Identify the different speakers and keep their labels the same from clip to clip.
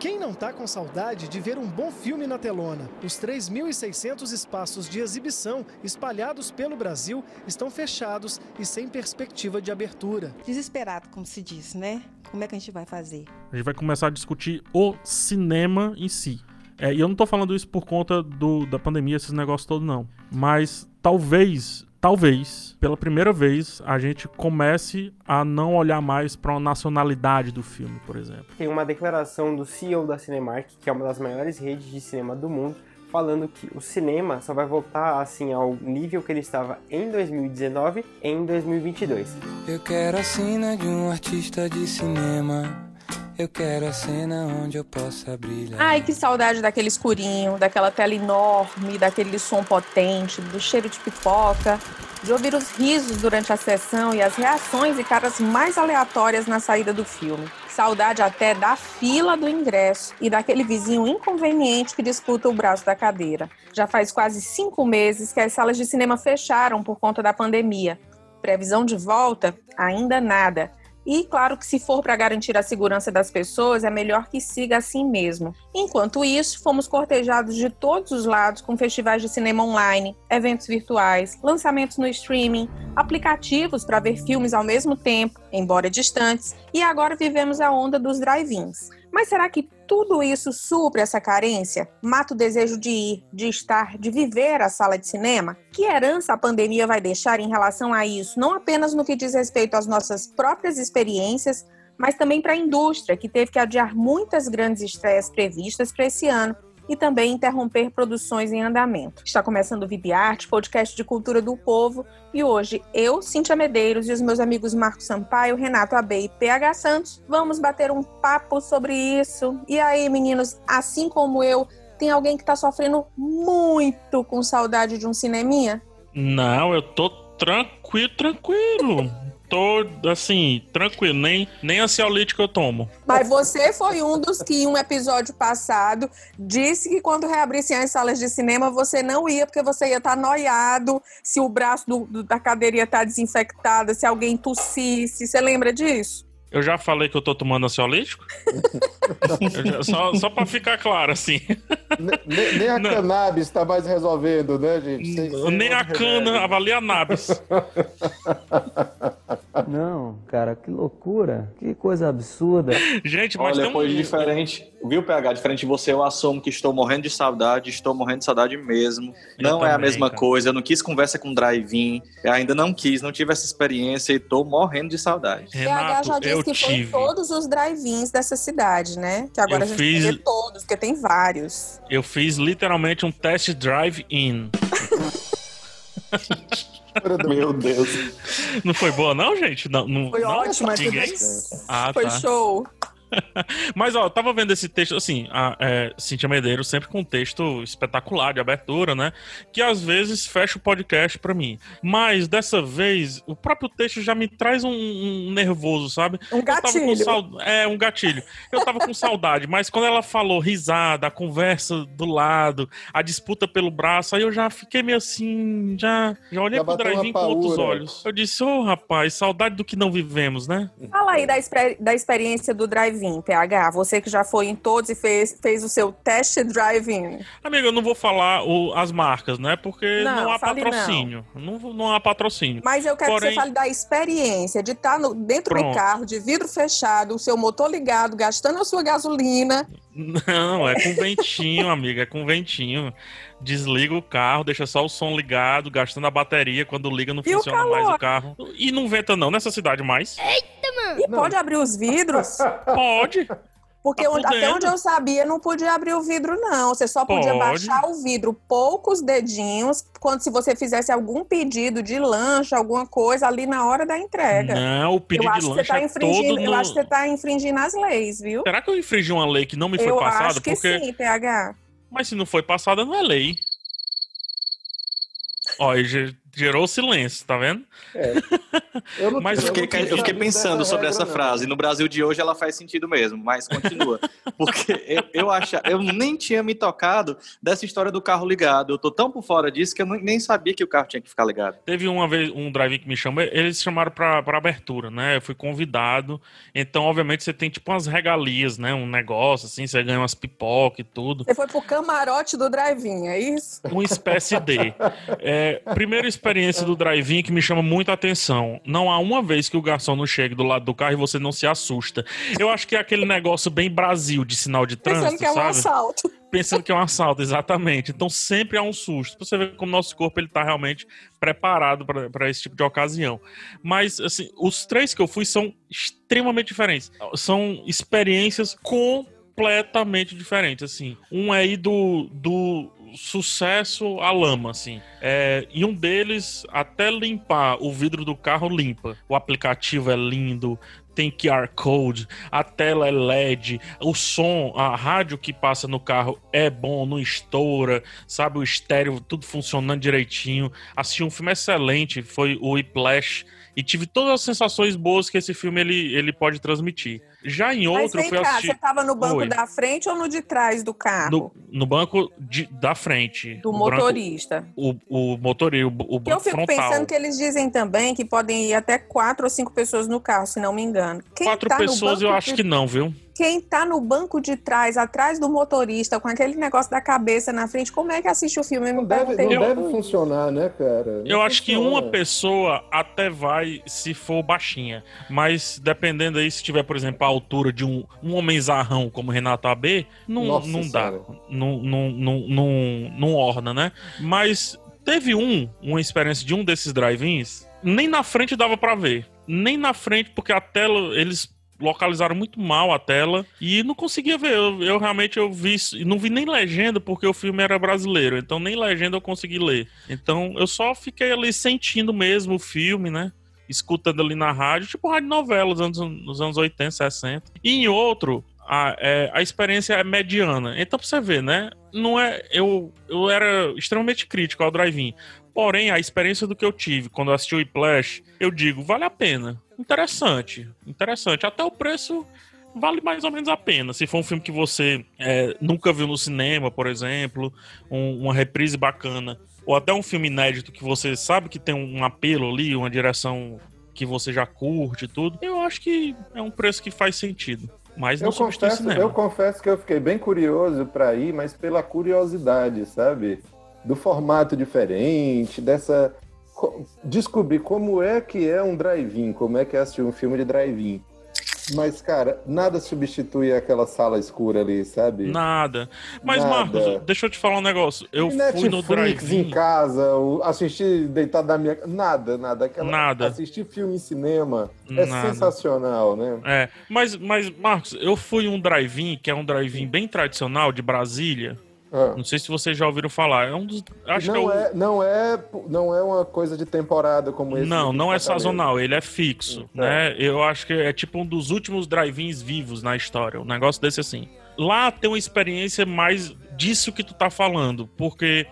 Speaker 1: Quem não tá com saudade de ver um bom filme na telona? Os 3.600 espaços de exibição espalhados pelo Brasil estão fechados e sem perspectiva de abertura.
Speaker 2: Desesperado, como se diz, né? Como é que a gente vai fazer?
Speaker 3: A gente vai começar a discutir o cinema em si. É, e eu não tô falando isso por conta do, da pandemia, esses negócios todos, não. Mas talvez talvez, pela primeira vez, a gente comece a não olhar mais para uma nacionalidade do filme, por exemplo.
Speaker 4: Tem uma declaração do CEO da Cinemark, que é uma das maiores redes de cinema do mundo, falando que o cinema só vai voltar assim ao nível que ele estava em 2019 em 2022.
Speaker 5: Eu quero a cena de um artista de cinema eu quero a cena onde eu possa brilhar.
Speaker 6: Ai, que saudade daquele escurinho, daquela tela enorme, daquele som potente, do cheiro de pipoca, de ouvir os risos durante a sessão e as reações e caras mais aleatórias na saída do filme. Saudade até da fila do ingresso e daquele vizinho inconveniente que disputa o braço da cadeira. Já faz quase cinco meses que as salas de cinema fecharam por conta da pandemia. Previsão de volta? Ainda nada. E claro que se for para garantir a segurança das pessoas, é melhor que siga assim mesmo. Enquanto isso, fomos cortejados de todos os lados com festivais de cinema online, eventos virtuais, lançamentos no streaming, aplicativos para ver filmes ao mesmo tempo, embora distantes, e agora vivemos a onda dos drive-ins. Mas será que tudo isso supre essa carência? Mata o desejo de ir, de estar, de viver a sala de cinema? Que herança a pandemia vai deixar em relação a isso, não apenas no que diz respeito às nossas próprias experiências, mas também para a indústria, que teve que adiar muitas grandes estreias previstas para esse ano e também interromper produções em andamento. Está começando o Arte, podcast de cultura do povo, e hoje eu, Cíntia Medeiros e os meus amigos Marcos Sampaio, Renato Abei e PH Santos vamos bater um papo sobre isso. E aí, meninos, assim como eu, tem alguém que está sofrendo muito com saudade de um cineminha?
Speaker 3: Não, eu tô tranquilo, tranquilo tô, assim, tranquilo, nem, nem ansiolítico eu tomo.
Speaker 6: Mas você foi um dos que, em um episódio passado, disse que quando reabrissem as salas de cinema, você não ia, porque você ia estar tá noiado, se o braço do, do, da cadeira ia estar tá desinfectado, se alguém tossisse. Você lembra disso?
Speaker 3: Eu já falei que eu tô tomando ansiolítico? já, só, só pra ficar claro, assim.
Speaker 7: Nem, nem a não. cannabis tá mais resolvendo, né, gente?
Speaker 3: Sem, sem nem a cana avalia a nabis.
Speaker 8: Não, cara, que loucura. Que coisa absurda.
Speaker 3: Gente, mas
Speaker 9: Olha, um... diferente. Viu, PH? Diferente de você, eu assumo que estou morrendo de saudade, estou morrendo de saudade mesmo. Eu não também, é a mesma cara. coisa. Eu não quis conversa com drive-in. ainda não quis, não tive essa experiência e estou morrendo de saudade.
Speaker 6: Renato, PH já disse que tive. foi todos os drive-ins dessa cidade, né? Que agora eu a gente fiz... vê todos, porque tem vários.
Speaker 3: Eu fiz literalmente um test drive-in.
Speaker 9: Meu Deus.
Speaker 3: Não foi boa, não, gente? Não, não,
Speaker 6: foi
Speaker 3: não?
Speaker 6: ótimo,
Speaker 3: ninguém.
Speaker 6: Ah, foi tá. show.
Speaker 3: Mas, ó, eu tava vendo esse texto, assim, a é, Cintia Medeiros sempre com um texto espetacular de abertura, né? Que às vezes fecha o podcast pra mim. Mas dessa vez, o próprio texto já me traz um, um nervoso, sabe?
Speaker 6: Um gatilho.
Speaker 3: Sal... É, um gatilho. Eu tava com saudade, mas quando ela falou risada, a conversa do lado, a disputa pelo braço, aí eu já fiquei meio assim, já, já olhei já pro drive com outros olhos. Eu disse, ô oh, rapaz, saudade do que não vivemos, né?
Speaker 6: Fala aí da, da experiência do drive drive-in, PH? Você que já foi em todos e fez, fez o seu test drive-in.
Speaker 3: Amiga, eu não vou falar o, as marcas, né? Porque não, não há patrocínio. Não. não. Não, há patrocínio.
Speaker 6: Mas eu quero Porém... que você fale da experiência de estar no, dentro Pronto. do carro, de vidro fechado, o seu motor ligado, gastando a sua gasolina.
Speaker 3: Não, é com ventinho, amiga, é com ventinho. Desliga o carro, deixa só o som ligado, gastando a bateria. Quando liga, não e funciona o mais o carro. E não venta, não, nessa cidade mais.
Speaker 6: Eita, mano! E não. pode abrir os vidros?
Speaker 3: Pode.
Speaker 6: Porque tá até onde eu sabia, não podia abrir o vidro, não. Você só podia Pode. baixar o vidro poucos dedinhos quando se você fizesse algum pedido de lanche, alguma coisa ali na hora da entrega.
Speaker 3: Não, o pedido de lanche tá é todo
Speaker 6: Eu acho que você está infringindo as leis, viu?
Speaker 3: Será que eu infringi uma lei que não me foi eu passada?
Speaker 6: Acho que
Speaker 3: Porque...
Speaker 6: sim, PH.
Speaker 3: Mas se não foi passada, não é lei. Ó, Gerou silêncio, tá vendo?
Speaker 9: É. Eu, não, mas eu, fiquei, eu fiquei pensando sobre essa não. frase. No Brasil de hoje ela faz sentido mesmo, mas continua. Porque eu, eu, acha, eu nem tinha me tocado dessa história do carro ligado. Eu tô tão por fora disso que eu nem sabia que o carro tinha que ficar ligado.
Speaker 3: Teve uma vez um drive que me chamou, eles chamaram pra, pra abertura, né? Eu fui convidado. Então, obviamente, você tem tipo umas regalias, né? Um negócio assim, você ganha umas pipoca e tudo.
Speaker 6: Você foi pro camarote do drive-in, é isso?
Speaker 3: Uma espécie de. É, primeira experiência do drive-in que me chama muita atenção. Não há uma vez que o garçom não chegue do lado do carro e você não se assusta. Eu acho que é aquele negócio bem Brasil de sinal de trânsito, Pensando
Speaker 6: que é um
Speaker 3: sabe?
Speaker 6: assalto.
Speaker 3: Pensando que é um assalto, exatamente. Então sempre há um susto. Pra você ver como o nosso corpo ele tá realmente preparado para esse tipo de ocasião. Mas, assim, os três que eu fui são extremamente diferentes. São experiências completamente diferentes, assim. Um é aí do, do sucesso à lama, assim. É, e um deles, até limpar o vidro do carro, limpa. O aplicativo é lindo, tem QR Code, a tela é LED, o som, a rádio que passa no carro é bom, não estoura, sabe? O estéreo, tudo funcionando direitinho. Assisti um filme excelente, foi o Whiplash e tive todas as sensações boas que esse filme ele, ele pode transmitir. Já em outro, Mas
Speaker 6: eu fui
Speaker 3: cá, assistir...
Speaker 6: você estava no banco Oi. da frente ou no de trás do carro?
Speaker 3: No, no banco de, da frente.
Speaker 6: Do motorista.
Speaker 3: Branco, o, o motorista, o, o banco
Speaker 6: Eu fico
Speaker 3: frontal.
Speaker 6: pensando que eles dizem também que podem ir até quatro ou cinco pessoas no carro, se não me engano.
Speaker 3: Quem quatro tá pessoas eu acho que não, viu?
Speaker 6: Quem tá no banco de trás, atrás do motorista, com aquele negócio da cabeça na frente, como é que assiste o filme?
Speaker 7: Não deve, não eu, deve funcionar, né, cara? Não
Speaker 3: eu acho que uma pessoa até vai se for baixinha, mas dependendo aí, se tiver, por exemplo, a altura de um, um homenzarrão como Renato AB, não, não dá. Não, não, não, não, não orna, né? Mas teve um, uma experiência de um desses drive-ins, nem na frente dava para ver. Nem na frente, porque a tela, eles localizaram muito mal a tela e não conseguia ver. Eu, eu, realmente eu vi, não vi nem legenda porque o filme era brasileiro, então nem legenda eu consegui ler. Então eu só fiquei ali sentindo mesmo o filme, né? Escutando ali na rádio, tipo rádio novela dos anos, nos anos 80, 60. E em outro, a, é, a experiência é mediana. Então, pra você ver, né? Não é. Eu, eu era extremamente crítico ao drive-in. Porém, a experiência do que eu tive quando eu assisti o Whiplash, eu digo, vale a pena interessante. Interessante. Até o preço vale mais ou menos a pena. Se for um filme que você é, nunca viu no cinema, por exemplo, um, uma reprise bacana, ou até um filme inédito que você sabe que tem um apelo ali, uma direção que você já curte e tudo, eu acho que é um preço que faz sentido. Mas não eu
Speaker 7: confesso, eu confesso que eu fiquei bem curioso para ir, mas pela curiosidade, sabe? Do formato diferente, dessa descobrir como é que é um drive-in, como é que é assistir um filme de drive-in. Mas, cara, nada substitui aquela sala escura ali, sabe?
Speaker 3: Nada. Mas, nada. Marcos, deixa eu te falar um negócio. Eu e fui Netflix no drive-in.
Speaker 7: em casa, assistir deitado na minha... Nada, nada. Aquela...
Speaker 3: Nada.
Speaker 7: Assistir filme em cinema é nada. sensacional, né?
Speaker 3: É. Mas, mas, Marcos, eu fui um drive-in, que é um drive-in bem tradicional de Brasília, ah. Não sei se vocês já ouviram falar. É um dos. Acho
Speaker 7: não,
Speaker 3: que
Speaker 7: é, é, não, é, não é uma coisa de temporada como esse.
Speaker 3: Não, não é sazonal, ele é fixo. Hum, né? Eu acho que é tipo um dos últimos drive-ins vivos na história. Um negócio desse assim. Lá tem uma experiência mais disso que tu tá falando, porque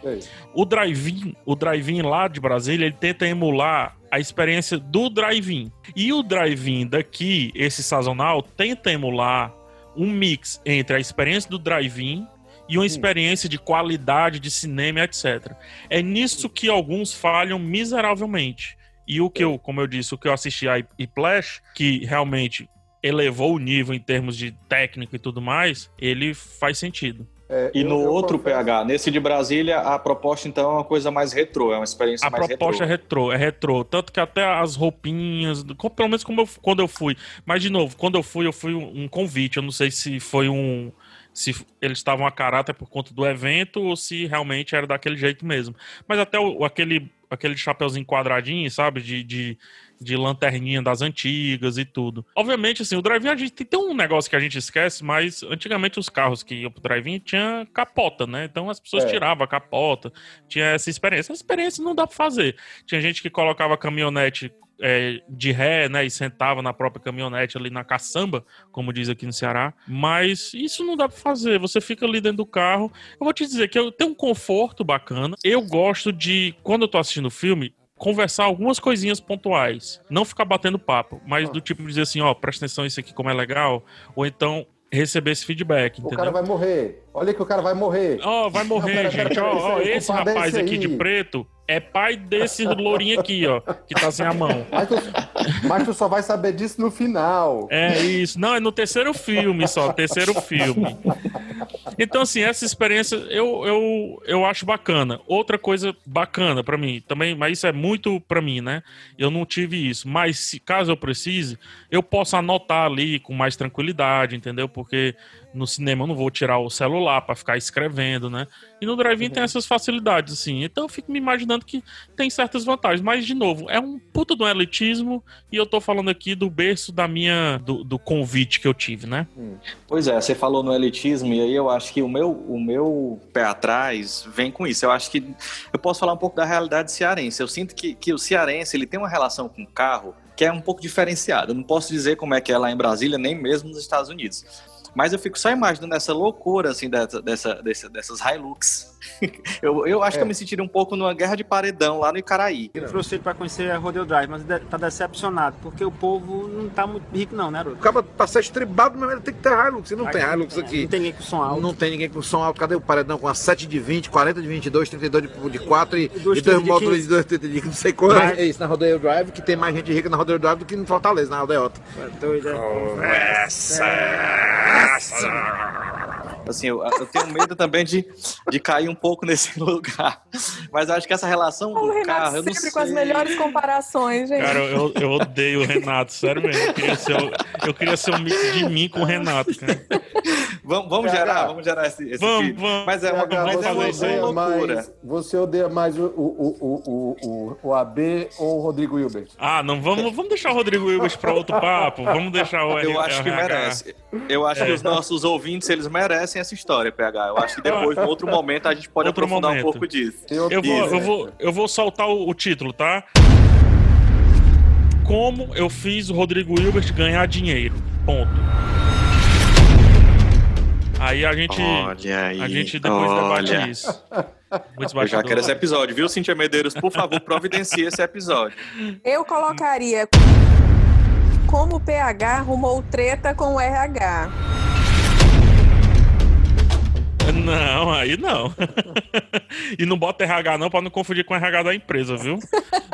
Speaker 3: o drive-in, o drive-in lá de Brasília, ele tenta emular a experiência do drive-in. E o drive-in daqui, esse sazonal, tenta emular um mix entre a experiência do drive-in e uma experiência de qualidade de cinema, etc. É nisso que alguns falham miseravelmente. E o que eu, como eu disse, o que eu assisti a Whiplash, que realmente elevou o nível em termos de técnico e tudo mais, ele faz sentido.
Speaker 9: É, e eu, no eu outro confesso... PH, nesse de Brasília, a proposta então é uma coisa mais retrô, é uma experiência
Speaker 3: a
Speaker 9: mais
Speaker 3: retrô. A proposta é retrô, é retrô. Tanto que até as roupinhas, pelo menos como eu, quando eu fui. Mas, de novo, quando eu fui, eu fui um convite. Eu não sei se foi um se eles estavam a caráter por conta do evento ou se realmente era daquele jeito mesmo. Mas até o, aquele, aquele chapeuzinho quadradinho, sabe? De, de, de, lanterninha das antigas e tudo. Obviamente, assim, o drive-in, a gente tem, um negócio que a gente esquece, mas antigamente os carros que iam pro drive-in tinha capota, né? Então as pessoas é. tiravam a capota, tinha essa experiência. Essa experiência não dá pra fazer. Tinha gente que colocava caminhonete é, de ré, né, e sentava na própria caminhonete ali na caçamba, como diz aqui no Ceará. Mas isso não dá para fazer. Você fica ali dentro do carro. Eu vou te dizer que eu tenho um conforto bacana. Eu gosto de, quando eu tô assistindo o filme, conversar algumas coisinhas pontuais. Não ficar batendo papo, mas do tipo dizer assim, ó, presta atenção isso aqui como é legal, ou então receber esse feedback,
Speaker 7: O
Speaker 3: entendeu?
Speaker 7: cara vai morrer. Olha que o cara vai morrer.
Speaker 3: Ó, vai morrer,
Speaker 7: Não, pera,
Speaker 3: gente. Ó,
Speaker 7: esse aí,
Speaker 3: esse
Speaker 7: é
Speaker 3: rapaz
Speaker 7: esse
Speaker 3: aqui de preto é pai desse lourinho aqui, ó, que tá sem a mão.
Speaker 7: Mas tu, mas tu só vai saber disso no final.
Speaker 3: É isso. Não, é no terceiro filme só, terceiro filme. Então, assim, essa experiência eu, eu, eu acho bacana. Outra coisa bacana pra mim também, mas isso é muito pra mim, né? Eu não tive isso. Mas se caso eu precise, eu posso anotar ali com mais tranquilidade, entendeu? Porque no cinema eu não vou tirar o celular pra ficar escrevendo, né? E no drive-in tem essas facilidades, assim. Então eu fico me imaginando que tem certas vantagens. Mas, de novo, é um puta do elitismo e eu tô falando aqui do berço da minha. do, do convite que eu tive, né?
Speaker 9: Pois é, você falou no elitismo, e aí eu acho que o meu, o meu pé atrás vem com isso. Eu acho que eu posso falar um pouco da realidade cearense. Eu sinto que, que o cearense ele tem uma relação com o carro que é um pouco diferenciada. Eu não posso dizer como é que é lá em Brasília, nem mesmo nos Estados Unidos. Mas eu fico só imaginando essa loucura, assim, dessa, dessa, dessa- dessas Hilux. eu, eu acho que eu me sentiria um pouco numa guerra de paredão lá no Icaraí.
Speaker 10: Eu trouxe ele pra conhecer a Rodeo Drive, mas tá decepcionado, porque o povo não tá muito rico não, né, Ruth?
Speaker 11: Acaba pra ser estribado, mas ele tem que ter Hilux. E não tem Hilux aqui.
Speaker 10: Não tem ninguém com som alto.
Speaker 11: Não tem ninguém com som alto. Cadê o paredão com a 7 de 20, 40 de 22, 32 de, de 4 e,
Speaker 10: dois
Speaker 11: e dois
Speaker 10: trinta de
Speaker 11: módulos
Speaker 10: 15.
Speaker 11: de 2 30 de não sei quanto. É isso, na Rodeo Drive, que tem mais gente rica na Rodeo Drive do que no Fortaleza, na Aldeota.
Speaker 10: Doido,
Speaker 9: Assim, eu, eu tenho medo também de, de cair um pouco nesse lugar. Mas eu acho que essa relação
Speaker 6: O
Speaker 9: do
Speaker 6: Renato
Speaker 9: carro, eu não
Speaker 6: sempre
Speaker 9: sei.
Speaker 6: com as melhores comparações, gente.
Speaker 3: Cara, eu, eu odeio o Renato, sério mesmo. Eu queria ser, o- eu queria ser um mix de mim com o Renato, cara.
Speaker 9: Vamos, vamos
Speaker 7: PH.
Speaker 9: gerar, vamos gerar esse, esse
Speaker 3: Vamos,
Speaker 9: filho.
Speaker 3: vamos.
Speaker 9: Mas é uma,
Speaker 7: PH,
Speaker 9: mas é
Speaker 7: você,
Speaker 9: uma,
Speaker 7: odeia
Speaker 9: uma loucura.
Speaker 7: mais, você odeia mais o, o, o, o, o, o AB ou o Rodrigo Hilbert?
Speaker 3: Ah, não, vamos, vamos deixar o Rodrigo Wilbers pra outro papo. Vamos deixar o
Speaker 9: Eu
Speaker 3: R-
Speaker 9: acho que merece. Eu acho
Speaker 3: É.
Speaker 9: que os nossos ouvintes, eles merecem essa história, PH. Eu acho que depois, em outro momento, a gente pode
Speaker 3: Outro
Speaker 9: aprofundar
Speaker 3: momento.
Speaker 9: um pouco disso.
Speaker 3: Eu vou, eu, vou, eu vou soltar o, o título, tá? Como eu fiz o Rodrigo Hilbert ganhar dinheiro. Ponto. Aí a gente.
Speaker 9: Olha aí,
Speaker 3: a gente depois
Speaker 9: olha.
Speaker 3: debate isso.
Speaker 9: Eu já quero esse episódio, viu, Cintia Medeiros? Por favor, providencie esse episódio.
Speaker 6: Eu colocaria como o PH arrumou treta com o RH.
Speaker 3: Não, aí não. e não bota RH não pra não confundir com o RH da empresa, viu?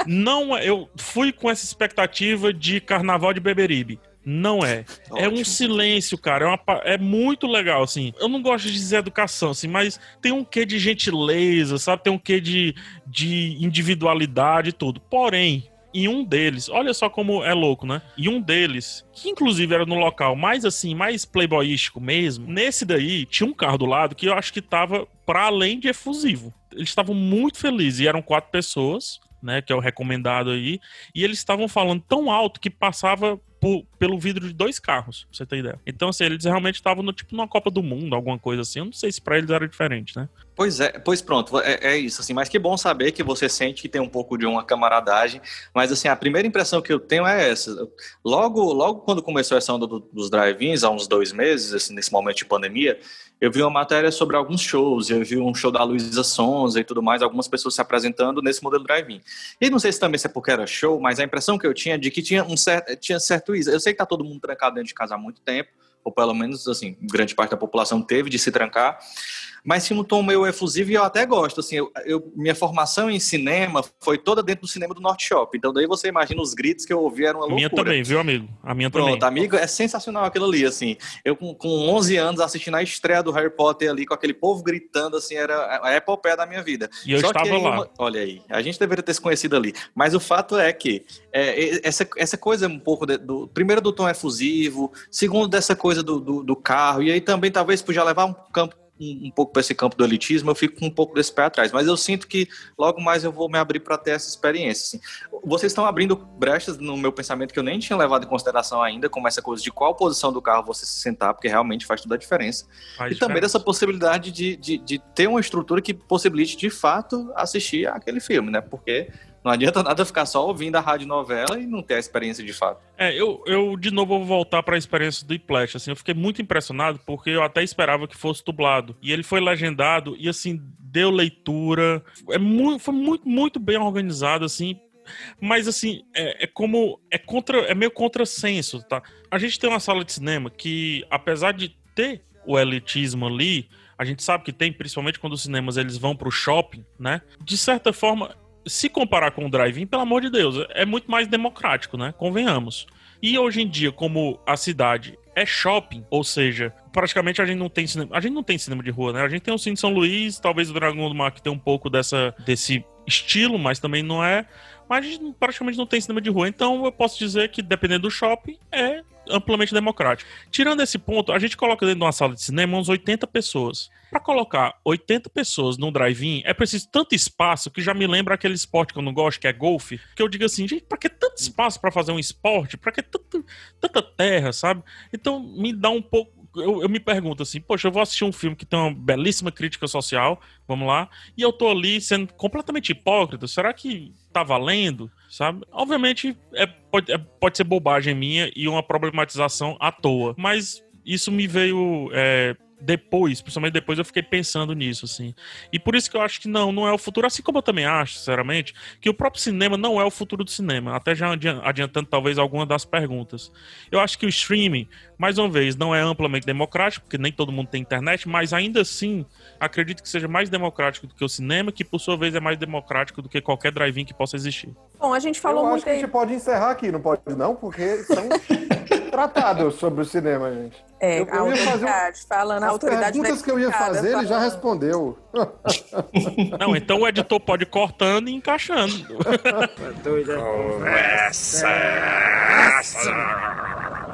Speaker 3: não, é- eu fui com essa expectativa de carnaval de Beberibe. Não é. É um silêncio, cara. É, uma é muito legal, assim. Eu não gosto de dizer educação, assim, mas tem um quê de gentileza, sabe? Tem um quê de, de individualidade e tudo. Porém, em um deles, olha só como é louco, né? Em um deles, que inclusive era no local mais assim, mais playboyístico mesmo, nesse daí tinha um carro do lado que eu acho que tava para além de efusivo. Eles estavam muito felizes e eram quatro pessoas, né? Que é o recomendado aí. E eles estavam falando tão alto que passava por- pelo vidro de dois carros, pra você ter ideia. Então, assim, eles realmente estavam no tipo numa Copa do Mundo, alguma coisa assim. Eu não sei se pra eles era diferente, né?
Speaker 9: Pois é, pois pronto, é, é isso, assim, mas que bom saber que você sente que tem um pouco de uma camaradagem, mas assim, a primeira impressão que eu tenho é essa, logo, logo quando começou essa onda do- dos drive-ins, há uns dois meses, assim, nesse momento de pandemia, eu vi uma matéria sobre alguns shows, eu vi um show da Luísa Sonza e tudo mais, algumas pessoas se apresentando nesse modelo drive-in. E não sei se também se é porque era show, mas a impressão que eu tinha é de que tinha um certo, tinha certo isso, eu sei que tá todo mundo trancado dentro de casa há muito tempo, ou pelo menos, assim, grande parte da população teve de se trancar, mas tinha um tom meio efusivo e eu até gosto, assim, eu, eu- minha formação em cinema foi toda dentro do cinema do Norte Shop, então daí você imagina os gritos que eu ouvi, eram uma
Speaker 3: A minha
Speaker 9: loucura.
Speaker 3: também, viu, amigo? A minha
Speaker 9: Pronto,
Speaker 3: também.
Speaker 9: amigo, é sensacional aquilo ali, assim. Eu com, com 11 anos assistindo a estreia do Harry Potter ali, com aquele povo gritando, assim, era a epopeia da minha vida.
Speaker 3: E eu
Speaker 9: Só que
Speaker 3: estava
Speaker 9: aí
Speaker 3: lá.
Speaker 9: uma- olha aí, a gente deveria ter se conhecido ali. Mas o fato é que é, essa, essa coisa um pouco de- do... Primeiro do tom efusivo, segundo dessa coisa do, do, do carro, e aí também talvez por já levar um campo um, um pouco para esse campo do elitismo, eu fico com um pouco desse pé atrás. Mas eu sinto que logo mais eu vou me abrir para ter essa experiência. assim. Vocês estão abrindo brechas no meu pensamento que eu nem tinha levado em consideração ainda, como essa coisa de qual posição do carro você se sentar, porque realmente faz toda a diferença.
Speaker 3: Faz
Speaker 9: e também
Speaker 3: diferença.
Speaker 9: dessa possibilidade de, de, de ter uma estrutura que possibilite de fato assistir aquele filme, né? Porque não adianta nada ficar só ouvindo a rádio novela e não ter a experiência de fato.
Speaker 3: É, eu, eu de novo vou voltar para a experiência do Iplash. Assim, eu fiquei muito impressionado porque eu até esperava que fosse dublado. E ele foi legendado e, assim, deu leitura. É muito, foi muito, muito bem organizado, assim. Mas assim, é, é, como. É contra. É meio contrassenso, tá? A gente tem uma sala de cinema que, apesar de ter o elitismo ali, a gente sabe que tem, principalmente quando os cinemas eles vão pro shopping, né? De certa forma, se comparar com o drive-in, pelo amor de Deus, é muito mais democrático, né? Convenhamos. E hoje em dia, como a cidade é shopping, ou seja, praticamente a gente não tem cinema, a gente não tem cinema de rua, né? A gente tem o Cine São Luís, talvez o Dragão do Mar que tem um pouco dessa desse estilo, mas também não é. Mas a gente praticamente não tem cinema de rua, então eu posso dizer que dependendo do shopping é amplamente democrático. Tirando esse ponto, a gente coloca dentro de uma sala de cinema uns 80 pessoas. Para colocar 80 pessoas num drive-in, é preciso tanto espaço que já me lembra aquele esporte que eu não gosto, que é golfe, que eu digo assim, gente, para que tanto espaço para fazer um esporte? Para que tanto, tanta terra, sabe? Então me dá um pouco eu, eu, me pergunto assim, poxa, eu vou assistir um filme que tem uma belíssima crítica social, vamos lá, e eu tô ali sendo completamente hipócrita, será que tá valendo, sabe? Obviamente é, pode, é, pode ser bobagem minha e uma problematização à toa, mas isso me veio é, depois, principalmente depois, eu fiquei pensando nisso, assim. E por isso que eu acho que não, não é o futuro. Assim como eu também acho, sinceramente, que o próprio cinema não é o futuro do cinema. Até já adiantando, talvez, alguma das perguntas. Eu acho que o streaming, mais uma vez, não é amplamente democrático, porque nem todo mundo tem internet, mas ainda assim, acredito que seja mais democrático do que o cinema, que por sua vez é mais democrático do que qualquer drive-in que possa existir.
Speaker 6: Bom, a gente falou
Speaker 7: eu
Speaker 6: muito.
Speaker 7: Acho que a gente pode encerrar aqui, não pode, não, porque são tratados sobre o cinema, gente.
Speaker 6: É, eu, eu a autoridade, fazer... falando a autoridade.
Speaker 7: As perguntas que eu ia fazer, falando... ele já respondeu.
Speaker 3: Não, então o editor pode ir cortando e encaixando.
Speaker 11: Conversa!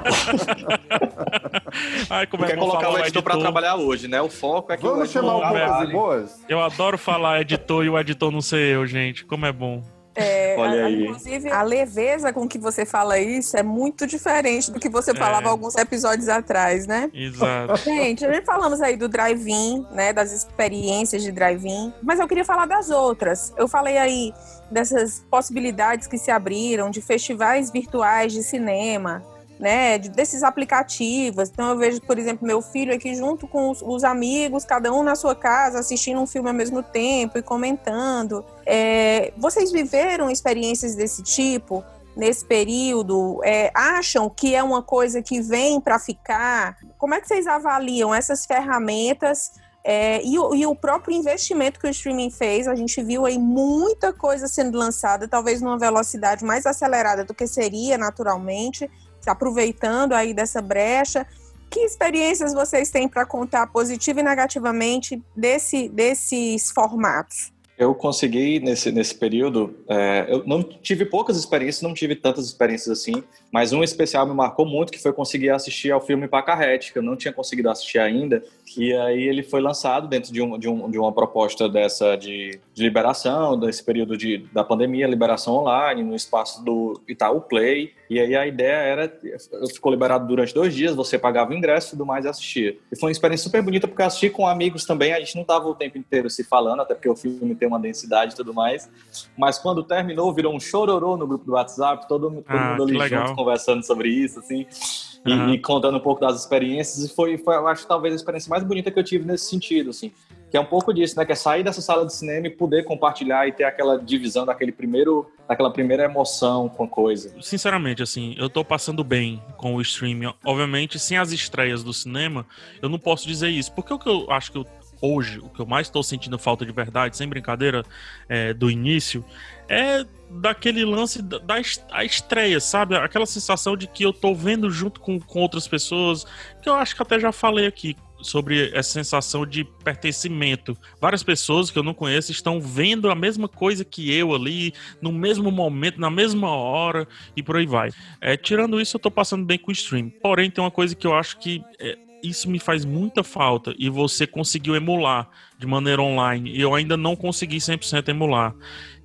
Speaker 3: Ai, como
Speaker 9: é Quer colocar o editor, editor para trabalhar hoje, né? O foco é que
Speaker 7: Vamos chamar o poucas e boas?
Speaker 3: Eu adoro falar editor e o editor não ser eu, gente. Como é bom.
Speaker 6: É, Olha a, aí. Inclusive, a leveza com que você fala isso é muito diferente do que você falava é. alguns episódios atrás, né?
Speaker 3: Exato.
Speaker 6: Gente, a gente falamos aí do drive-in, né? Das experiências de drive-in, mas eu queria falar das outras. Eu falei aí dessas possibilidades que se abriram de festivais virtuais de cinema, né, desses aplicativos. Então eu vejo, por exemplo, meu filho aqui junto com os, os amigos, cada um na sua casa, assistindo um filme ao mesmo tempo e comentando. É, vocês viveram experiências desse tipo? Nesse período, é, acham que é uma coisa que vem para ficar? Como é que vocês avaliam essas ferramentas é, e, o, e, o, próprio investimento que o streaming fez, a gente viu aí muita coisa sendo lançada, talvez numa velocidade mais acelerada do que seria naturalmente, aproveitando aí dessa brecha. Que experiências vocês têm para contar positiva e negativamente desse, desses formatos?
Speaker 9: Eu consegui, nesse, nesse período, é, eu não tive poucas experiências, não tive tantas experiências assim, mas um especial me marcou muito, que foi conseguir assistir ao filme Pacarrete, que eu não tinha conseguido assistir ainda, e aí ele foi lançado dentro de, um, de, um, de uma proposta dessa de, de, liberação, desse período de, da pandemia, liberação online, no espaço do Itaú Play. E aí a ideia era, ficou liberado durante dois dias, você pagava o ingresso e tudo mais e assistia. E foi uma experiência super bonita, porque eu assisti com amigos também, a gente não tava o tempo inteiro se falando, até porque o filme tem uma densidade e tudo mais. Mas quando terminou, virou um chororô no grupo do WhatsApp, todo, todo ah, mundo ali legal. junto conversando sobre isso, assim e, uhum. e, contando um pouco das experiências. E foi, foi, eu acho, talvez a experiência mais bonita que eu tive nesse sentido, assim. Que é um pouco disso, né? Que é sair dessa sala de cinema e poder compartilhar e ter aquela divisão daquele primeiro, daquela primeira emoção com a coisa.
Speaker 3: Sinceramente, assim, eu tô passando bem com o streaming. Obviamente, sem as estreias do cinema, eu não posso dizer isso. Porque o que eu acho que eu hoje, o que eu mais estou sentindo falta de verdade, sem brincadeira, é, do início, é daquele lance da, estreia, sabe? Aquela sensação de que eu tô vendo junto com, com outras pessoas, que eu acho que até já falei aqui sobre essa sensação de pertencimento. Várias pessoas que eu não conheço estão vendo a mesma coisa que eu ali, no mesmo momento, na mesma hora e por aí vai. É, tirando isso, eu tô passando bem com o stream. Porém, tem uma coisa que eu acho que é, isso me faz muita falta e você conseguiu emular de maneira online e eu ainda não consegui 100% emular,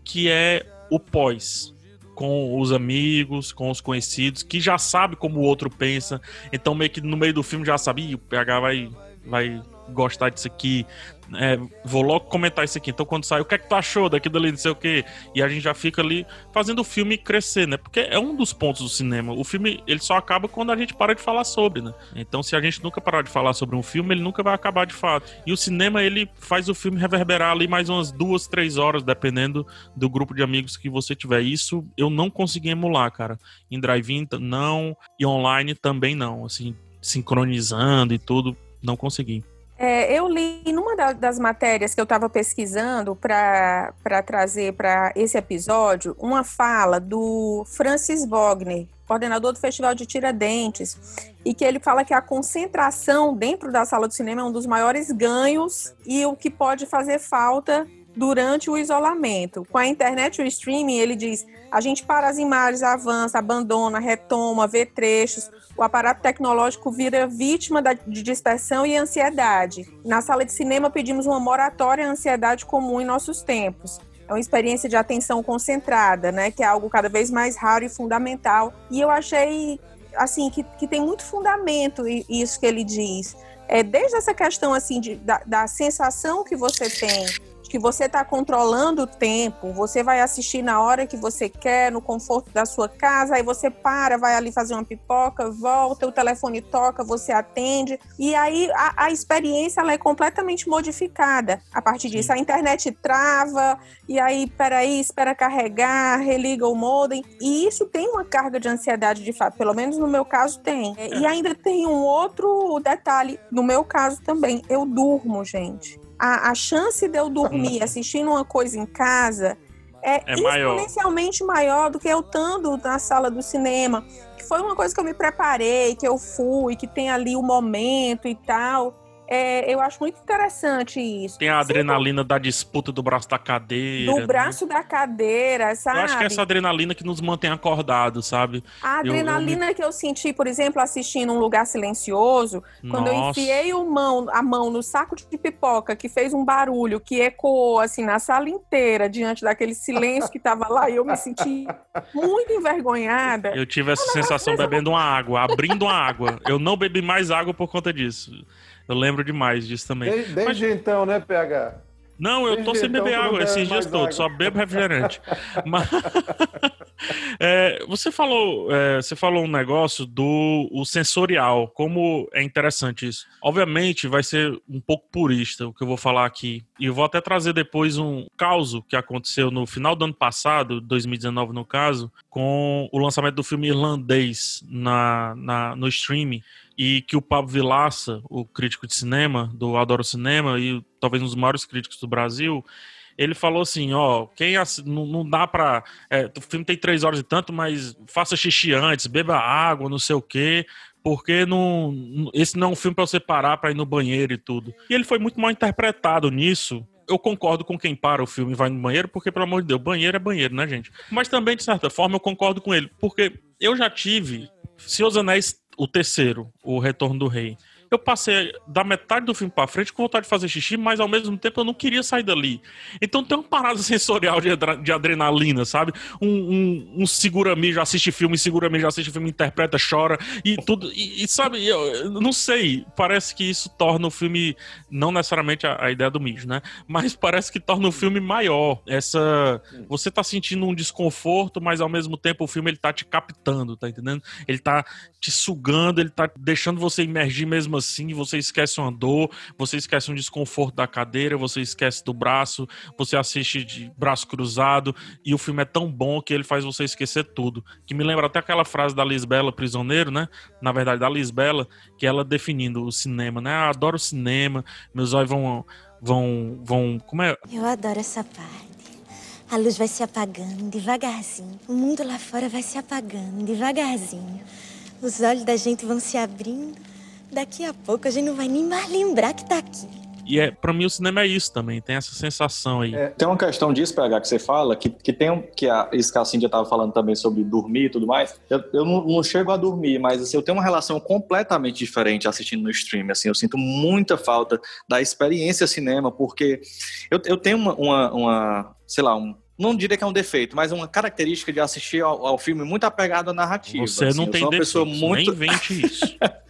Speaker 3: que é o pós com os amigos, com os conhecidos, que já sabe como o outro pensa, então meio que no meio do filme já sabe, o PH vai vai gostar disso aqui, é, vou logo comentar isso aqui. Então, quando sai, o que é que tu achou daquilo ali, não sei o quê? E a gente já fica ali fazendo o filme crescer, né? Porque é um dos pontos do cinema. O filme, ele só acaba quando a gente para de falar sobre, né? Então, se a gente nunca parar de falar sobre um filme, ele nunca vai acabar de fato. E o cinema, ele faz o filme reverberar ali mais umas duas, três horas, dependendo do grupo de amigos que você tiver. Isso eu não consegui emular, cara. Em drive-in, não. E online também não. Assim, sincronizando e tudo, não consegui.
Speaker 6: É, eu li numa das matérias que eu estava pesquisando para trazer para esse episódio uma fala do Francis Wagner, coordenador do Festival de Tiradentes, e que ele fala que a concentração dentro da sala do cinema é um dos maiores ganhos e o que pode fazer falta durante o isolamento. Com a internet e o streaming, ele diz: a gente para as imagens, avança, abandona, retoma, vê trechos. O aparato tecnológico vira vítima de dispersão e ansiedade. Na sala de cinema, pedimos uma moratória à ansiedade comum em nossos tempos. É uma experiência de atenção concentrada, né? Que é algo cada vez mais raro e fundamental. E eu achei, assim, que, que tem muito fundamento isso que ele diz. É, desde essa questão, assim, de, da, da sensação que você tem que você está controlando o tempo, você vai assistir na hora que você quer, no conforto da sua casa, aí você para, vai ali fazer uma pipoca, volta, o telefone toca, você atende, e aí a, a experiência ela é completamente modificada a partir disso. A internet trava, e aí, peraí, espera carregar, religa o modem, e isso tem uma carga de ansiedade de fato, pelo menos no meu caso tem. E ainda tem um outro detalhe, no meu caso também, eu durmo, gente a, a chance de eu dormir assistindo uma coisa em casa é, é exponencialmente maior. maior do que eu estando na sala do cinema. Que foi uma coisa que eu me preparei, que eu fui, que tem ali o momento e tal. É, eu acho muito interessante isso.
Speaker 3: Tem a adrenalina Sim, da disputa do braço da cadeira.
Speaker 6: Do né? braço da cadeira, sabe?
Speaker 3: Eu acho que é essa adrenalina que nos mantém acordados, sabe?
Speaker 6: A adrenalina eu, eu que eu senti, por exemplo, assistindo um lugar silencioso, quando Nossa. eu enfiei mão, a mão no saco de pipoca, que fez um barulho que ecoou assim na sala inteira, diante daquele silêncio que tava lá, e eu me senti muito envergonhada.
Speaker 3: Eu tive essa sensação bebendo uma água, abrindo uma água. Eu não bebi mais água por conta disso. Eu lembro demais disso também.
Speaker 7: Desde, desde Mas... então, né, PH?
Speaker 3: Não, eu tô sem então, beber água esses dias todos, só bebo refrigerante. Mas é, você falou, é, você falou um negócio do o sensorial, como é interessante isso. Obviamente vai ser um pouco purista o que eu vou falar aqui. E eu vou até trazer depois um caso que aconteceu no final do ano passado, 2019 no caso, com o lançamento do filme irlandês na, na no streaming e que o Pablo Vilaça, o crítico de cinema do Adoro Cinema e talvez um dos maiores críticos do Brasil, ele falou assim, ó, quem não, não dá pra... É, o filme tem três horas e tanto, mas faça xixi antes, beba água, não sei o quê, porque não, esse não é um filme para você parar para ir no banheiro e tudo. E ele foi muito mal interpretado nisso. Eu concordo com quem para o filme e vai no banheiro, porque, pelo amor de Deus, banheiro é banheiro, né, gente? Mas também, de certa forma, eu concordo com ele, porque eu já tive dos Anéis o terceiro, O Retorno do Rei eu passei da metade do filme para frente com vontade de fazer xixi, mas ao mesmo tempo eu não queria sair dali. Então tem uma parada sensorial de, de adrenalina, sabe? Um, um, um segura-me já assiste filme, segura-me já assiste filme, interpreta, chora e tudo. E, e sabe, eu, eu, não sei, parece que isso torna o filme, não necessariamente a, a, ideia do mijo, né? Mas parece que torna o filme maior. Essa. Você tá sentindo um desconforto, mas ao mesmo tempo o filme ele tá te captando, tá entendendo? Ele tá te sugando, ele tá deixando você imergir mesmo assim, você esquece uma dor, você esquece um desconforto da cadeira, você esquece do braço, você assiste de braço cruzado, e o filme é tão bom que ele faz você esquecer tudo. Que me lembra até aquela frase da Lisbela Prisioneiro, né? Na verdade, da Lisbela, que ela definindo o cinema, né? Ah, adoro o cinema, meus olhos vão. vão. vão. Como é?
Speaker 12: Eu adoro essa parte. A luz vai se apagando devagarzinho. O mundo lá fora vai se apagando devagarzinho. Os olhos da gente vão se abrindo Daqui a pouco a gente não vai nem mais lembrar que tá aqui.
Speaker 3: E é, pra mim o cinema é isso também, tem essa sensação aí. É,
Speaker 9: tem uma questão disso, PH, que você fala, que, que tem que a, isso que a Cintia tava falando também sobre dormir e tudo mais. Eu, eu não, não, chego a dormir, mas assim, eu tenho uma relação completamente diferente assistindo no stream. Assim, eu sinto muita falta da experiência cinema, porque eu, eu tenho uma, uma, uma sei lá, um, não diria que é um defeito, mas uma característica de assistir ao, ao filme muito apegado à narrativa.
Speaker 3: Você assim, não tem defeito, muito... nem invente isso.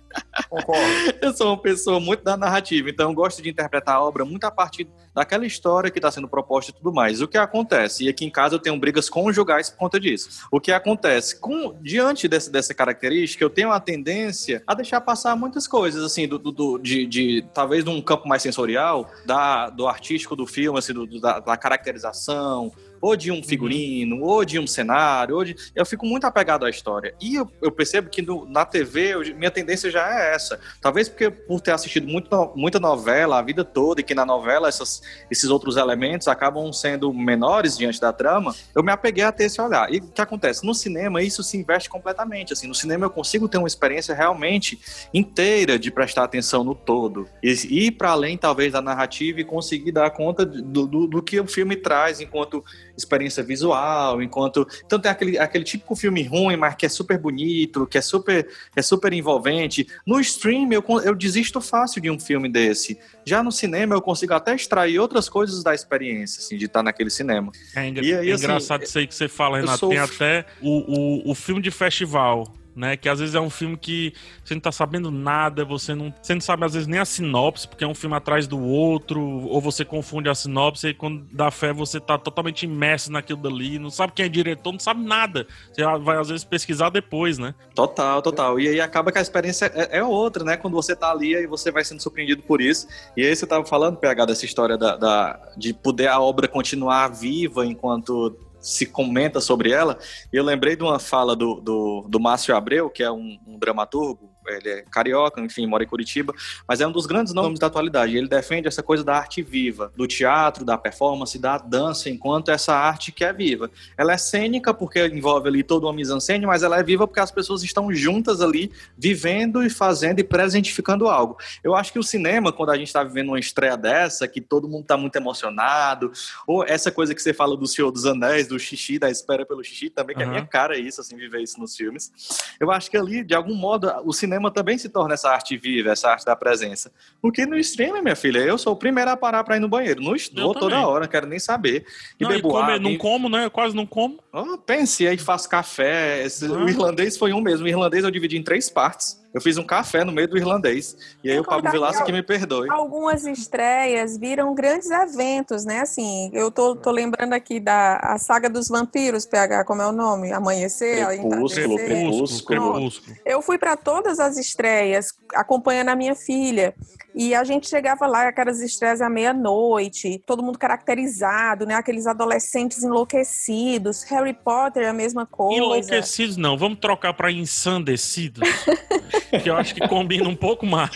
Speaker 9: Eu sou uma pessoa muito da narrativa, então gosto de interpretar a obra muito a partir daquela história que está sendo proposta e tudo mais. O que acontece? E aqui em casa eu tenho brigas conjugais por conta disso. O que acontece? Com, diante dessa, dessa característica, eu tenho a tendência a deixar passar muitas coisas, assim, do, do de, de, talvez num campo mais sensorial, da, do artístico do filme, assim, do, da, da caracterização, ou de um figurino, uhum. ou de um cenário, ou de... eu fico muito apegado à história. E eu, eu percebo que no, na TV, eu, minha tendência já é essa. Talvez porque por ter assistido muito, muita novela a vida toda, e que na novela essas, esses outros elementos acabam sendo menores diante da trama, eu me apeguei a ter esse olhar. E o que acontece? No cinema, isso se investe completamente. Assim, no cinema eu consigo ter uma experiência realmente inteira de prestar atenção no todo. E ir para além, talvez, da narrativa e conseguir dar conta do, do, do que o filme traz enquanto experiência visual, enquanto. Então tem aquele, aquele típico filme ruim, mas que é super bonito, que é super, é super envolvente. No stream, eu, eu desisto fácil de um filme desse. Já no cinema, eu consigo até extrair outras coisas da experiência, assim, de estar naquele cinema.
Speaker 3: É, engra e, é assim, engraçado isso aí que você fala, Renato. Sou... Tem até o, o, o filme de festival né? Que às vezes é um filme que você não tá sabendo nada, você não, você não sabe às vezes nem a sinopse, porque é um filme atrás do outro, ou você confunde a sinopse e quando dá fé você tá totalmente imerso naquilo dali, não sabe quem é diretor, não sabe nada. Você vai às vezes pesquisar depois, né?
Speaker 9: Total, total. E aí acaba que a experiência é, é outra, né? Quando você tá ali e você vai sendo surpreendido por isso. E aí você tava falando, PH, dessa história da, da de poder a obra continuar viva enquanto se comenta sobre ela. Eu lembrei de uma fala do, do, do Márcio Abreu, que é um, um dramaturgo ele é carioca, enfim, mora em Curitiba, mas é um dos grandes nomes da atualidade. Ele defende essa coisa da arte viva, do teatro, da performance, da dança, enquanto essa arte que é viva. Ela é cênica porque envolve ali toda uma mise-en-scène, mas ela é viva porque as pessoas estão juntas ali, vivendo e fazendo e presentificando algo. Eu acho que o cinema, quando a gente está vivendo uma estreia dessa, que todo mundo está muito emocionado, ou essa coisa que você fala do Senhor dos Anéis, do xixi, da espera pelo xixi, também, que uhum. é minha cara isso, assim, viver isso nos filmes. Eu acho que ali, de algum modo, o cinema cinema também se torna essa arte viva, essa arte da presença. Porque no streaming, minha filha, eu sou o primeiro a parar para ir no banheiro. Não estou toda hora, não quero nem saber.
Speaker 3: E não, bebo e come, água, não como, né? Eu quase não como.
Speaker 9: Oh, pense aí, faço café. Esse, ah. O irlandês foi um mesmo. O irlandês eu dividi em três partes. Eu fiz um café no meio do irlandês. E aí o Pablo Vilaça que me perdoe.
Speaker 6: Algumas estreias viram grandes eventos, né? Assim, eu tô, tô lembrando aqui da a saga dos vampiros, PH, como é o nome? Amanhecer,
Speaker 9: Crepúsculo, Crepúsculo, Crepúsculo.
Speaker 6: Eu fui para todas as estreias, acompanhando a minha filha. E a gente chegava lá, aquelas estreias à meia-noite, todo mundo caracterizado, né? Aqueles adolescentes enlouquecidos. Harry Potter é a mesma coisa.
Speaker 3: Enlouquecidos não, vamos trocar para ensandecidos. que eu acho que combina um pouco mais.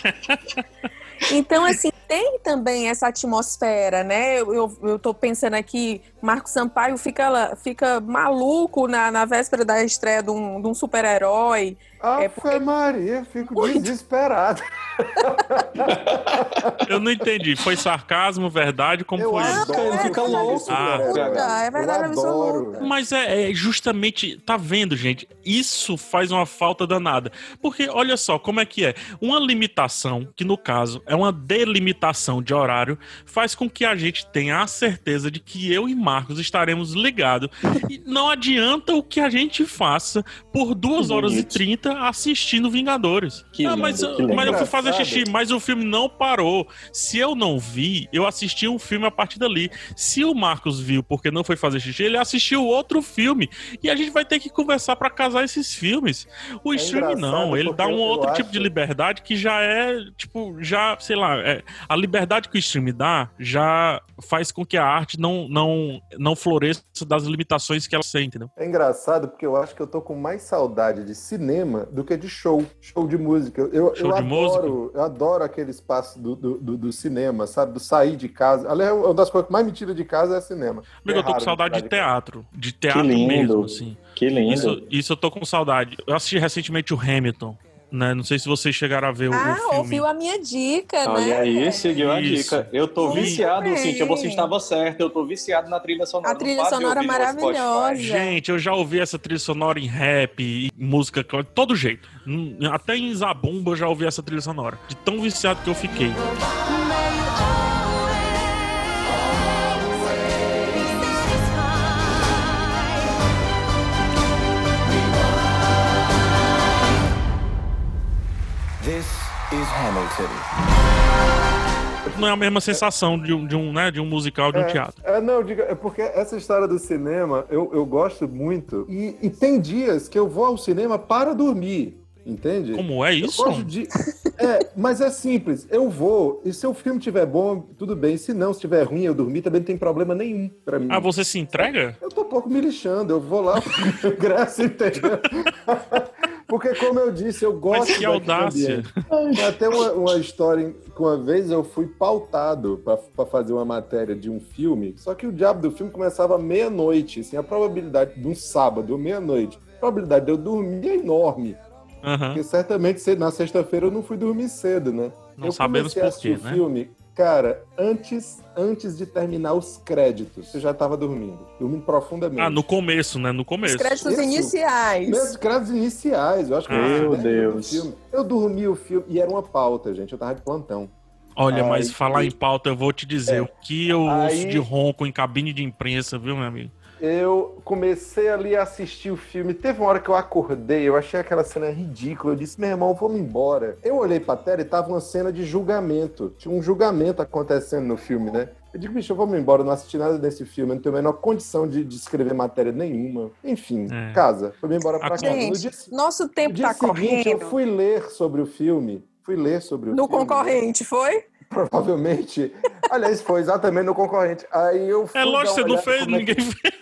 Speaker 6: Então, assim, tem também essa atmosfera, né? Eu, eu, eu tô pensando aqui, Marco Sampaio fica, fica maluco na, na véspera da estreia de um, de um super-herói.
Speaker 7: Ave é porque... Maria, fico Muito... desesperado.
Speaker 3: Eu não entendi. Foi sarcasmo, verdade? Como
Speaker 7: eu
Speaker 3: foi
Speaker 7: isso? Ele fica louco.
Speaker 6: Ah, é verdade absoluta.
Speaker 3: Mas é, é, justamente, tá vendo, gente? Isso faz uma falta danada. Porque, olha só, como é que é? Uma limitação, que no caso é uma delimitação de horário, faz com que a gente tenha a certeza de que eu e Marcos estaremos ligados. E não adianta o que a gente faça por duas horas e trinta assistindo Vingadores. Que ah, mas, mas eu fui fazer xixi, mas o filme não parou. Se eu não vi, eu assisti um filme a partir dali. Se o Marcos viu porque não foi fazer xixi, ele assistiu outro filme. E a gente vai ter que conversar para casar esses filmes. O é stream não, ele dá um outro acho... tipo de liberdade que já é, tipo, já, sei lá, é, a liberdade que o stream dá já faz com que a arte não, não, não floresça das limitações que ela sente, entendeu?
Speaker 7: É engraçado porque eu acho que eu tô com mais saudade de cinema do que de show, show de música. Eu, show eu de adoro, música? eu adoro aquele espaço do, do, do, do, cinema, sabe? Do sair de casa. Aliás, uma das coisas que mais me tira de casa é cinema.
Speaker 3: Amigo, é eu tô com saudade de teatro. De teatro mesmo, assim.
Speaker 9: Que lindo.
Speaker 3: Isso, isso eu tô com saudade. Eu assisti recentemente o Hamilton. Né? Não sei se vocês chegaram a ver
Speaker 6: ah,
Speaker 3: o, filme.
Speaker 6: Ah, ouviu a minha dica,
Speaker 9: Olha
Speaker 6: né?
Speaker 9: Olha aí, seguiu a dica. Eu tô Muito viciado, bem. Cíntia, você estava certo. Eu tô viciado na trilha sonora.
Speaker 6: A trilha sonora maravilhosa.
Speaker 3: Gente, eu já ouvi essa trilha sonora em rap, em música, de todo jeito. Até em Zabumba eu já ouvi essa trilha sonora. De tão viciado que eu fiquei. This Não é a mesma sensação de um, de um, né, de um musical, de um
Speaker 7: É,
Speaker 3: teatro.
Speaker 7: É, não, diga, é porque essa história do cinema eu, eu gosto muito. E, e tem dias que eu vou ao cinema para dormir. Entende?
Speaker 3: Como é
Speaker 7: Eu
Speaker 3: isso?
Speaker 7: gosto de- É, mas é simples. Eu vou, e se o filme tiver bom, tudo bem. Se não, se tiver ruim, eu dormir, também não tem problema nenhum pra mim.
Speaker 3: Ah, você se entrega?
Speaker 7: Eu tô um pouco me lixando, eu vou lá, graça, entendeu? Porque, como eu disse, eu gosto
Speaker 3: Mas que audácia.
Speaker 7: Tem até uma, uma história que uma vez eu fui pautado pra pra fazer uma matéria de um filme, só que o diabo do filme começava meia-noite, assim, a probabilidade de um sábado, meia-noite, a probabilidade de eu dormir é enorme.
Speaker 3: Aham.
Speaker 7: Porque certamente na sexta-feira eu não fui dormir cedo, né?
Speaker 3: Não
Speaker 7: eu
Speaker 3: sabemos por quê,
Speaker 7: o
Speaker 3: né?
Speaker 7: filme, cara, antes, antes de terminar os créditos, eu já tava dormindo. Dormindo profundamente.
Speaker 3: Ah, no começo, né? No começo.
Speaker 6: Os créditos
Speaker 7: Isso.
Speaker 6: iniciais.
Speaker 7: Meus créditos iniciais, eu acho que
Speaker 3: Meu
Speaker 7: eu dormi
Speaker 9: Deus.
Speaker 7: o filme. Eu dormi o filme e era uma pauta, gente. Eu tava de plantão.
Speaker 3: Olha,
Speaker 7: Ai,
Speaker 3: mas falar
Speaker 7: que-
Speaker 3: em pauta, eu vou te dizer
Speaker 7: É.
Speaker 3: o que eu
Speaker 7: Aí-
Speaker 3: ouço de ronco em cabine de imprensa, viu, meu amigo?
Speaker 7: Eu comecei ali a assistir o filme. Teve uma hora que eu acordei, eu achei aquela cena ridícula. Eu disse, meu irmão, vamos embora. Eu olhei pra tela e tava uma cena de julgamento. Tinha um julgamento acontecendo no filme, né? Eu digo, bicho, vamos embora, eu não assisti nada desse filme, eu não tenho a menor condição de, de escrever matéria nenhuma. Enfim,
Speaker 3: É.
Speaker 7: casa. Fui embora pra casa. No dia,
Speaker 6: Gente, nosso tempo
Speaker 7: no dia
Speaker 6: tá
Speaker 7: seguinte, eu
Speaker 6: correndo.
Speaker 7: fui ler sobre o filme. Fui ler sobre o
Speaker 6: No
Speaker 7: filme.
Speaker 6: concorrente, foi?
Speaker 7: Provavelmente. Aliás, foi exatamente no concorrente. Aí eu
Speaker 3: É lógico, você não fez,
Speaker 7: é que-
Speaker 3: ninguém fez.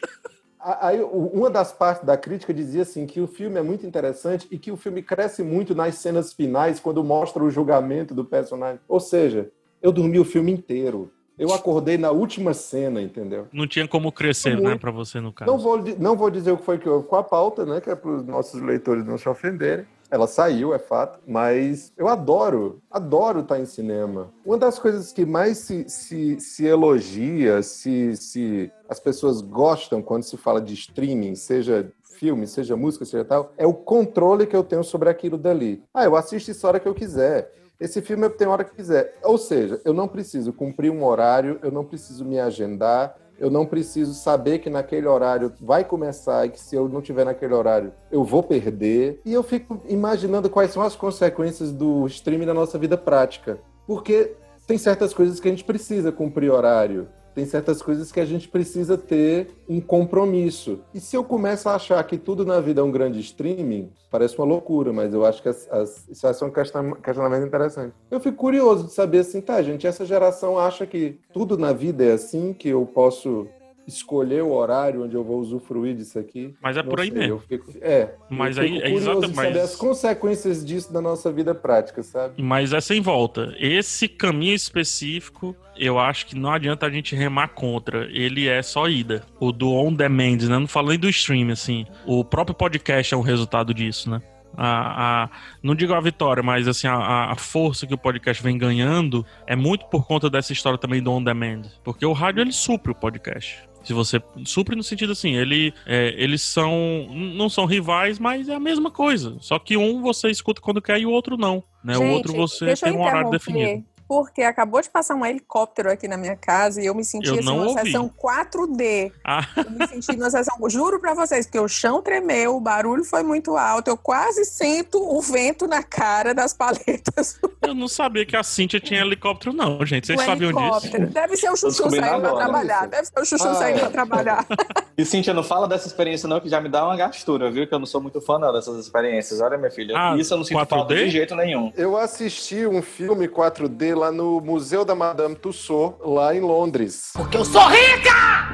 Speaker 7: Aí, uma das partes da crítica dizia assim que o filme é muito interessante e que o filme cresce muito nas cenas finais quando mostra o julgamento do personagem. Ou seja, eu dormi o filme inteiro. Eu acordei na última cena, entendeu?
Speaker 3: Não tinha como crescer,
Speaker 7: Muito.
Speaker 3: né, pra você, no caso.
Speaker 7: Não vou, não vou dizer o que foi que houve com a pauta, né? Que é para os nossos leitores não se ofenderem. Ela saiu, é fato, mas eu adoro, adoro estar em cinema. Uma das coisas que mais se, se, se elogia, se, se as pessoas gostam quando se fala de streaming, seja filme, seja música, seja tal, é o controle que eu tenho sobre aquilo dali. Ah, eu assisto isso a hora que eu quiser. Esse filme eu tenho a hora que quiser. Ou seja, eu não preciso cumprir um horário, eu não preciso me agendar, eu não preciso saber que naquele horário vai começar e que se eu não tiver naquele horário eu vou perder. E eu fico imaginando quais são as consequências do streaming na nossa vida prática. Porque tem certas coisas que a gente precisa cumprir horário. Tem certas coisas que a gente precisa ter um compromisso. E se eu começo a achar que tudo na vida é um grande streaming, parece uma loucura, mas eu acho que as, as, isso vai ser um question- questionamento interessante. Eu fico curioso de saber assim, tá, gente, essa geração acha que tudo na vida é assim, que eu posso escolher o horário onde eu vou usufruir disso aqui.
Speaker 3: Mas é por aí
Speaker 7: sei,
Speaker 3: mesmo.
Speaker 7: fico- é.
Speaker 3: Mas
Speaker 7: eu
Speaker 3: aí é
Speaker 7: de saber
Speaker 3: mas-
Speaker 7: as consequências disso na nossa vida prática, sabe?
Speaker 3: Mas é sem volta. Esse caminho específico, eu acho que não adianta a gente remar contra. Ele é só ida. O do on demand, né? Não falando nem do stream, assim. O próprio podcast é um resultado disso, né? A, a- não digo a vitória, mas assim, a, a força que o podcast vem ganhando é muito por conta dessa história também do on demand. Porque o rádio ele supre o podcast. Se você supre no sentido assim, ele, é, eles são não são rivais, mas é a mesma coisa. Só que um você escuta quando quer e o outro não. Né? o
Speaker 6: Gente,
Speaker 3: outro você tem um horário definido.
Speaker 6: Porque acabou de passar um helicóptero aqui na minha casa e eu me senti
Speaker 3: Eu
Speaker 6: assim, numa
Speaker 3: ouvi.
Speaker 6: sessão 4D.
Speaker 3: Ah,
Speaker 6: Eu me senti numa sessão, juro pra vocês, que o chão tremeu, o barulho foi muito alto, eu quase sinto o vento na cara das paletas
Speaker 3: eu não sabia que a Cintia tinha helicóptero, não, gente. Vocês
Speaker 6: do
Speaker 3: sabiam disso?
Speaker 6: helicóptero. Deve ser o Chuchu saindo pra trabalhar. Deve ser o Chuchu
Speaker 7: Ah,
Speaker 6: saindo
Speaker 7: é.
Speaker 6: pra trabalhar.
Speaker 9: E Cintia, não fala dessa experiência não, que já me dá uma gastura, viu? Que eu não sou muito fã não, dessas experiências. Olha, minha filha,
Speaker 3: Ah,
Speaker 9: isso eu não sinto
Speaker 3: 4D?
Speaker 9: falta de jeito nenhum.
Speaker 7: Eu assisti um filme 4D lá no Museu da Madame Tussauds, lá em Londres.
Speaker 13: Porque eu sou rica!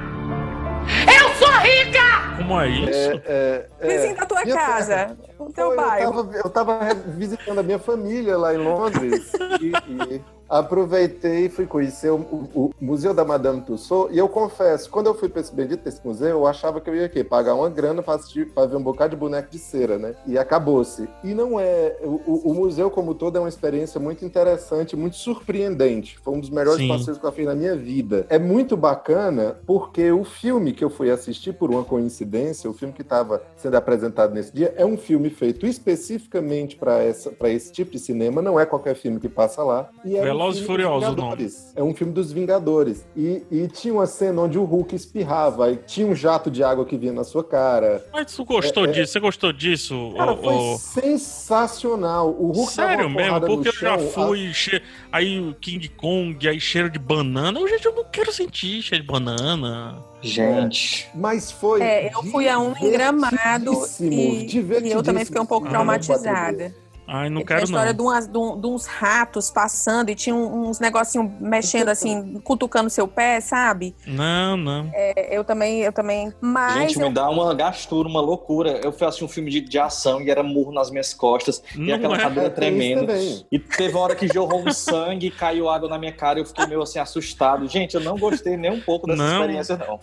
Speaker 13: Eu sou rica!
Speaker 3: Como é isso?
Speaker 7: É, é, é.
Speaker 6: Vizinho da tua
Speaker 7: Minha
Speaker 6: casa, o teu
Speaker 7: Foi,
Speaker 6: bairro.
Speaker 7: Eu tava, eu tava visitando a minha família lá em Londres e, e aproveitei e fui conhecer o, o- o Museu da Madame Tussauds. E eu confesso, quando eu fui para esse bendito desse museu, eu achava que eu ia aqui, pagar uma grana para ver um bocado de boneco de cera, né? E acabou-se. E não é. O, o- museu, como todo, é uma experiência muito interessante, muito surpreendente. Foi um dos melhores
Speaker 3: Sim.
Speaker 7: passeios que eu fiz na minha vida. É muito bacana porque o filme que eu fui assistir por uma coincidência, o filme que estava sendo apresentado nesse dia, é um filme feito especificamente para esse tipo de cinema, não é qualquer filme que passa lá. E um
Speaker 3: Velozes e Furiosos o
Speaker 7: Vingadores. É um filme dos Vingadores. E, e tinha uma cena onde o Hulk espirrava, e tinha um jato de água que vinha na sua cara.
Speaker 3: Mas tu gostou
Speaker 7: É, é-
Speaker 3: disso? Você gostou disso?
Speaker 7: Cara, foi sensacional. O Hulk
Speaker 3: Sério
Speaker 7: uma
Speaker 3: mesmo? Porque eu já
Speaker 7: chão,
Speaker 3: fui. che- Aí o King Kong, aí cheiro de banana. Eu, gente, eu não quero sentir cheiro de banana.
Speaker 9: Gente.
Speaker 7: Mas foi.
Speaker 6: É, eu fui a um em Gramado e, e eu também fiquei um pouco
Speaker 3: Ah,
Speaker 6: traumatizada.
Speaker 3: Ai, não
Speaker 6: Tem a
Speaker 3: quero
Speaker 6: história
Speaker 3: não.
Speaker 6: de, umas- de um- de uns ratos passando e tinha uns negocinhos mexendo assim, cutucando seu pé, sabe?
Speaker 3: Não, não.
Speaker 6: É, eu também, eu também. Mas
Speaker 9: Gente,
Speaker 6: eu-
Speaker 9: me dá uma gastura, uma loucura. Eu fui assistir um filme de, de ação e era murro nas minhas costas e
Speaker 3: Não
Speaker 9: aquela
Speaker 3: é.
Speaker 9: cadeira tremendo. E teve uma hora que jorrou um sangue, caiu água na minha cara e eu fiquei meio assim assustado. Gente, eu não gostei nem um pouco dessa
Speaker 3: Não.
Speaker 9: experiência, não.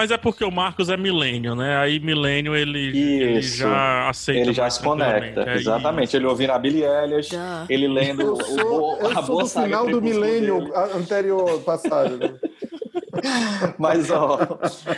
Speaker 3: Mas é porque o Marcos é milênio, né? Aí milênio ele, ele
Speaker 9: Isso.
Speaker 3: já aceita.
Speaker 9: Ele já se conecta.
Speaker 3: É
Speaker 9: Exatamente. Ele ouvindo a Billie Eilish, ele lendo
Speaker 7: Eu
Speaker 9: o,
Speaker 7: sou,
Speaker 9: o,
Speaker 7: eu
Speaker 9: a
Speaker 7: sou
Speaker 9: boa
Speaker 7: do
Speaker 9: saga
Speaker 7: final do milênio
Speaker 9: dele.
Speaker 7: anterior passado. né?
Speaker 9: Mas, ó.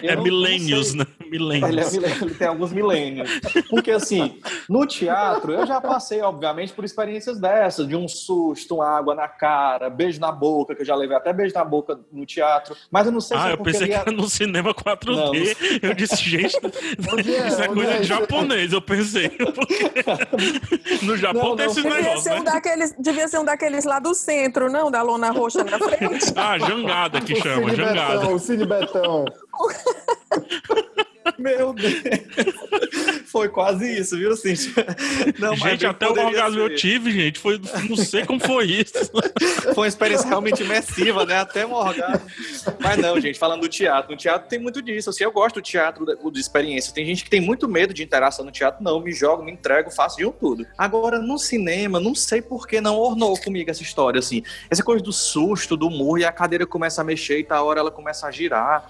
Speaker 3: É
Speaker 9: não-
Speaker 3: milênios,
Speaker 9: não
Speaker 3: né? Milênios.
Speaker 9: Ele, é ele tem alguns milênios. Porque, assim, no teatro, eu já passei, obviamente, por experiências dessas, de um susto, uma água na cara, beijo na boca, que eu já levei até beijo na boca no teatro. Mas eu não sei se
Speaker 3: Ah,
Speaker 9: é
Speaker 3: eu pensei que
Speaker 9: ele é-
Speaker 3: era no cinema 4D.
Speaker 9: Não.
Speaker 3: Eu disse, gente,
Speaker 7: é?
Speaker 3: isso é coisa
Speaker 7: é
Speaker 3: de
Speaker 7: isso?
Speaker 3: japonês, eu pensei. Porque no Japão
Speaker 9: Não,
Speaker 3: tem esses
Speaker 6: devia
Speaker 3: negócios,
Speaker 6: ser, um
Speaker 3: né?
Speaker 6: daqueles, devia ser um daqueles lá do centro, não? Da lona roxa na frente.
Speaker 3: Ah, jangada que chama,
Speaker 7: Cine
Speaker 3: jangada.
Speaker 7: Betão, Cine Betão.
Speaker 9: Meu Deus. Foi quase isso, viu, Cíntia? Não,
Speaker 3: gente, até o orgasmo eu
Speaker 9: ser.
Speaker 3: tive, gente. Foi, não sei como foi isso.
Speaker 9: Foi uma experiência realmente imersiva, né? Até um orgasmo. Mas não, gente, falando do teatro, no teatro tem muito disso. Assim, eu gosto do teatro, da- de experiência. Tem gente que tem muito medo de interação no teatro. Não, me jogo, me entrego, faço de um tudo. Agora, no cinema, não sei por que não ornou comigo essa história, assim. Essa coisa do susto, do murro, e a cadeira começa a mexer e tá hora ela começa a girar.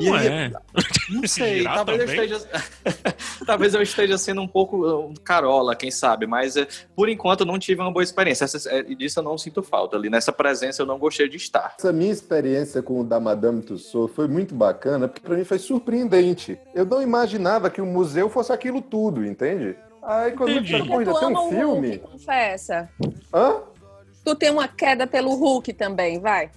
Speaker 9: E
Speaker 3: Não
Speaker 9: aí-
Speaker 3: é.
Speaker 9: Não sei, talvez eu, esteja, talvez eu esteja sendo um pouco uh, carola, quem sabe, mas eh, por enquanto eu não tive uma boa experiência. Essa, eh, e disso eu não sinto falta. Ali nessa presença eu não gostei de estar.
Speaker 7: Essa minha experiência com o da Madame Tussauds foi muito bacana, porque pra mim foi surpreendente. Eu não imaginava que o museu fosse aquilo tudo, entende? Aí quando eu
Speaker 3: Entendi.
Speaker 7: disse, "Pô, ainda
Speaker 6: tu
Speaker 7: tem um filme.
Speaker 6: Hulk, confessa.
Speaker 7: Hã?
Speaker 6: Tu tem uma queda pelo Hulk também, vai.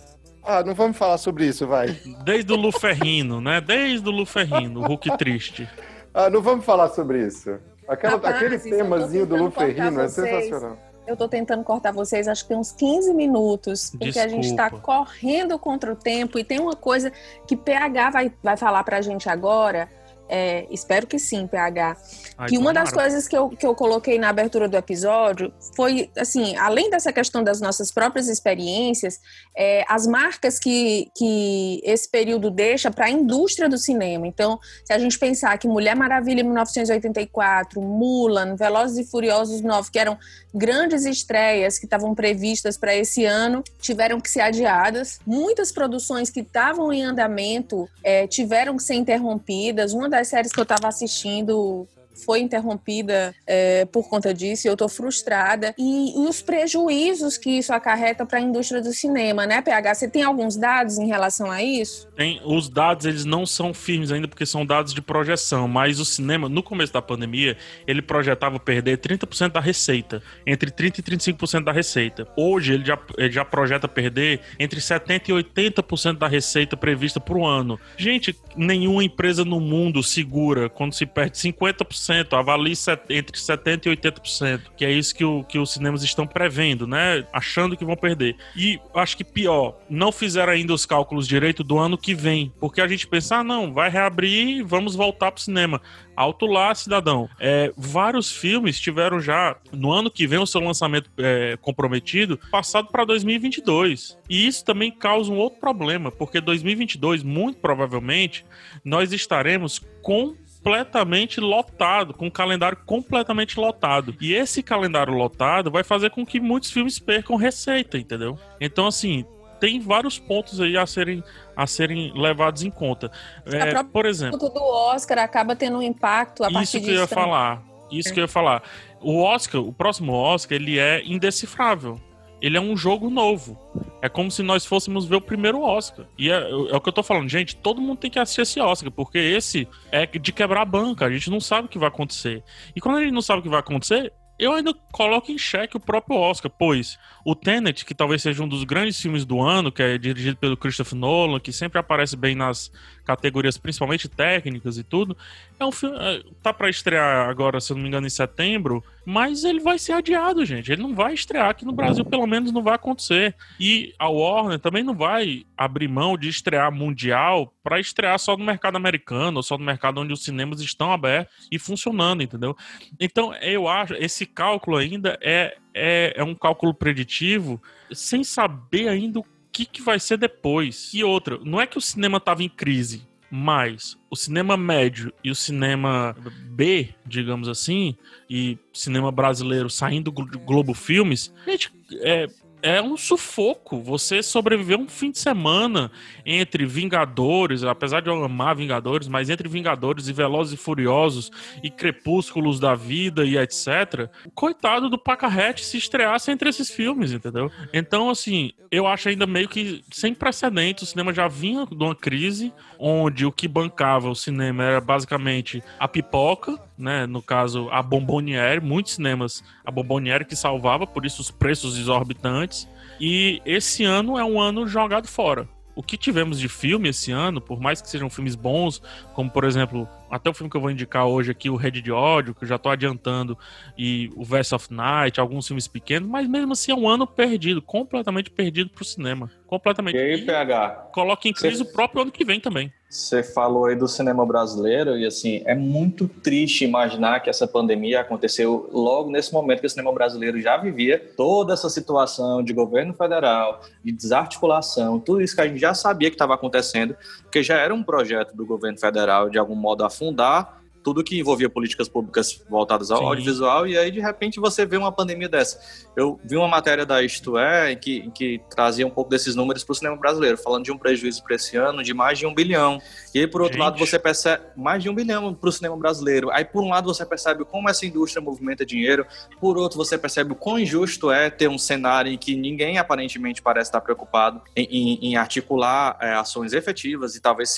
Speaker 7: Ah, não vamos falar sobre isso, vai.
Speaker 3: Desde o Luferrino, né? Desde o Luferrino, o Hulk triste.
Speaker 7: Ah, não vamos falar sobre isso. Aquela,
Speaker 6: Rapaz,
Speaker 7: aquele temazinho do Luferrino é sensacional.
Speaker 6: Eu tô tentando cortar vocês, acho que tem uns 15 minutos, porque a gente tá
Speaker 3: Desculpa.
Speaker 6: correndo contra o tempo e tem uma coisa que PH vai, vai falar pra gente agora. É, espero que sim, PH.
Speaker 3: Ai,
Speaker 6: que uma das coisas que eu, que eu coloquei na abertura do episódio foi, assim, além dessa questão das nossas próprias experiências, é, as marcas que, que esse período deixa para a indústria do cinema. Então, se a gente pensar que Mulher Maravilha em 1984, Mulan, Velozes e Furiosos 9, que eram grandes estreias que estavam previstas para esse ano, tiveram que ser adiadas. Muitas produções que estavam em andamento é, tiveram que ser interrompidas. Uma das séries que eu estava assistindo foi interrompida é, por conta disso e eu tô frustrada. E, e os prejuízos que isso acarreta para a indústria do cinema, né, PH? Você tem alguns dados em relação a isso?
Speaker 3: Tem, os dados eles não são firmes ainda porque são dados de projeção, mas o cinema, no começo da pandemia, ele projetava perder 30% da receita, entre 30% e 35% da receita. Hoje ele já, ele já projeta perder entre 70% e 80% da receita prevista para o ano. Gente, nenhuma empresa no mundo segura quando se perde 50%, avalie set- entre 70% e 80%, que é isso que, o, que os cinemas estão prevendo, né? Achando que vão perder. E acho que pior, não fizeram ainda os cálculos direito do ano que vem, porque a gente pensa, ah, não, vai reabrir, vamos voltar pro cinema. Alto lá, cidadão. É, vários filmes tiveram já, no ano que vem, o seu lançamento é, comprometido, passado para 2022. E isso também causa um outro problema, porque 2022, muito provavelmente, nós estaremos com completamente lotado, com um calendário completamente lotado. E esse calendário lotado vai fazer com que muitos filmes percam receita, entendeu? Então, assim, tem vários pontos aí a serem, a serem levados em conta. É, por exemplo,
Speaker 6: O do Oscar acaba tendo um impacto a partir
Speaker 3: isso que eu ia
Speaker 6: também.
Speaker 3: falar. Isso que eu ia falar. O Oscar, o próximo Oscar, ele é indecifrável. Ele é um jogo novo. É como se nós fôssemos ver o primeiro Oscar. E é, é o que eu tô falando, gente, todo mundo tem que assistir esse Oscar, porque esse é de quebrar a banca. A gente não sabe o que vai acontecer. E quando a gente não sabe o que vai acontecer, eu ainda coloco em xeque o próprio Oscar, pois o Tenet, que talvez seja um dos grandes filmes do ano, que é dirigido pelo Christopher Nolan, que sempre aparece bem nas categorias, principalmente técnicas e tudo, é um filme. é, Tá pra estrear agora, se eu não me engano, em setembro, mas ele vai ser adiado, gente. Ele não vai estrear aqui no Brasil, pelo menos não vai acontecer. E a Warner também não vai abrir mão de estrear mundial para estrear só no mercado americano, ou só no mercado onde os cinemas estão abertos e funcionando, entendeu? Então, eu acho, esse cálculo ainda é, é, é um cálculo preditivo, sem saber ainda o que, que vai ser depois. E outra, não é que o cinema estava em crise, mas o cinema médio e o cinema B, digamos assim, e cinema brasileiro saindo do Globo Filmes, gente, é, é um sufoco você sobreviver um fim de semana entre Vingadores, apesar de eu amar Vingadores, mas entre Vingadores e Velozes e Furiosos e Crepúsculos da Vida e etc. Coitado do Pacarrete se estreasse entre esses filmes, entendeu? Então, assim, eu acho ainda meio que sem precedentes. O cinema já vinha de uma crise onde o que bancava o cinema era basicamente a pipoca, né? No caso, a Bomboniere, muitos cinemas, a Bomboniere que salvava, por isso os preços exorbitantes. E esse ano é um ano jogado fora. O que tivemos de filme esse ano, por mais que sejam filmes bons, como por exemplo, até o filme que eu vou indicar hoje aqui, o Rede de Ódio, que eu já tô adiantando, e o Verse of Night, alguns filmes pequenos, mas mesmo assim é um ano perdido, completamente perdido pro cinema. Completamente.
Speaker 9: E aí, PH?
Speaker 3: Coloca em crise o próprio ano que vem também.
Speaker 9: Você falou aí do cinema brasileiro e assim, é muito triste imaginar que essa pandemia aconteceu logo nesse momento que o cinema brasileiro já vivia toda essa situação de governo federal, de desarticulação, tudo isso que a gente já sabia que estava acontecendo, porque já era um projeto do governo federal de algum modo afundar tudo que envolvia políticas públicas voltadas ao
Speaker 3: Sim.
Speaker 9: audiovisual, e aí de repente você vê uma pandemia dessa. Eu vi uma matéria da Isto É, em que, que trazia um pouco desses números para o cinema brasileiro, falando de um prejuízo para esse ano de mais de um bilhão. E aí, por outro
Speaker 3: Gente.
Speaker 9: lado, você percebe mais de um bilhão para o cinema brasileiro. Aí, por um lado, você percebe como essa indústria movimenta dinheiro, por outro, você percebe o quão injusto é ter um cenário em que ninguém aparentemente parece estar preocupado em, em- em articular é, ações efetivas e talvez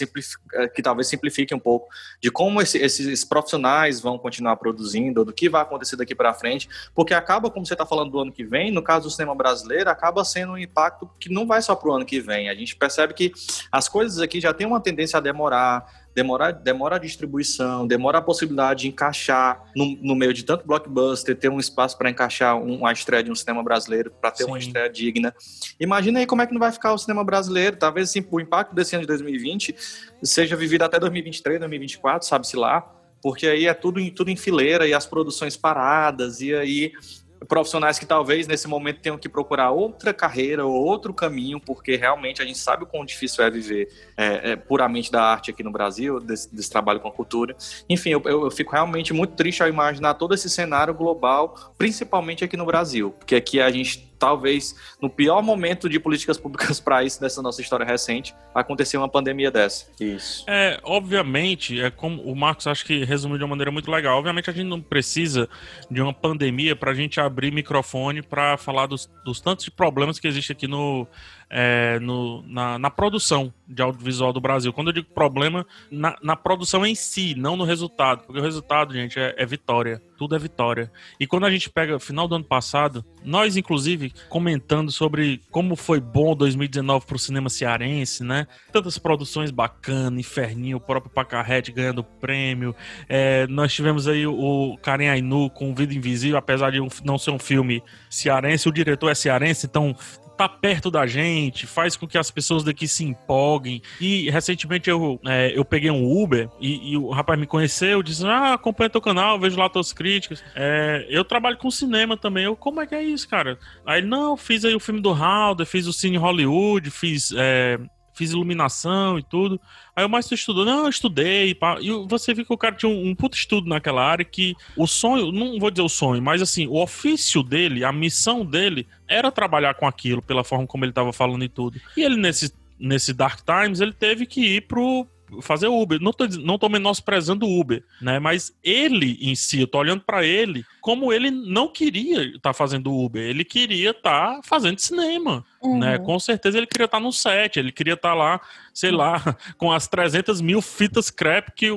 Speaker 9: é, que talvez simplifique um pouco de como esse- esses profissionais vão continuar produzindo, ou do que vai acontecer daqui para frente, porque acaba, como você está falando do ano que vem, no caso do cinema brasileiro, acaba sendo um impacto que não vai só para o ano que vem. A gente percebe que as coisas aqui já têm uma tendência a demorar, demora, demora a distribuição, demora a possibilidade de encaixar no, no meio de tanto blockbuster, ter um espaço para encaixar um- uma estreia de um cinema brasileiro, para ter uma
Speaker 3: Sim.
Speaker 9: estreia digna. Imagina aí como é que não vai ficar o cinema brasileiro. Talvez assim, o impacto desse ano de 2020 seja vivido até 2023, 2024, sabe-se lá, porque aí é tudo em, tudo em fileira e as produções paradas, e aí profissionais que talvez nesse momento tenham que procurar outra carreira ou outro caminho, porque realmente a gente sabe o quão difícil é viver é, é, puramente da arte aqui no Brasil, desse, desse trabalho com a cultura. Enfim, eu, eu- fico realmente muito triste ao imaginar todo esse cenário global, principalmente aqui no Brasil, porque aqui a gente talvez no pior momento de políticas públicas para isso dessa nossa história recente, aconteceu uma pandemia dessa. Isso.
Speaker 3: É, obviamente, é como o Marcos acho que resumiu de uma maneira muito legal. Obviamente a gente não precisa de uma pandemia para a gente abrir microfone para falar dos, dos tantos problemas que existem aqui no, é, no- na, na produção de audiovisual do Brasil. Quando eu digo problema, na, na produção em si, não no resultado. Porque o resultado, gente, é, é vitória. Tudo é vitória. E quando a gente pega final do ano passado, nós, inclusive, comentando sobre como foi bom 2019 pro cinema cearense, né? Tantas produções bacanas, Inferninho, o próprio Pacarrete ganhando prêmio. É, nós tivemos aí o Karen Ainu com Vida Invisível, apesar de não ser um filme cearense, o diretor é cearense, então tá perto da gente, faz com que as pessoas daqui se empolguem. E recentemente eu, é, eu peguei um Uber e, e o rapaz me conheceu, disse: Ah, acompanha teu canal, vejo lá tuas críticas. É, eu trabalho com cinema também. Eu, como é que é isso, cara? Aí não, fiz aí o filme do Halder, fiz o Cine Hollywood, fiz. é, Fiz iluminação e tudo. Aí mas tu estudou? Não, eu estudei. pá. E você viu que o cara tinha um, um puto estudo naquela área que o sonho, não vou dizer o sonho, mas assim, o ofício dele, a missão dele era trabalhar com aquilo, pela forma como ele tava falando e tudo. E ele, nesse, nesse Dark Times, ele teve que ir pro fazer Uber. Não tô, não tô menosprezando o Uber, né? Mas ele em si, eu tô olhando pra ele como ele não queria estar fazendo Uber, ele queria estar fazendo cinema. Né?
Speaker 6: Uhum.
Speaker 3: Com certeza ele queria estar no set, ele queria estar lá, sei lá, com as 300 mil fitas crap que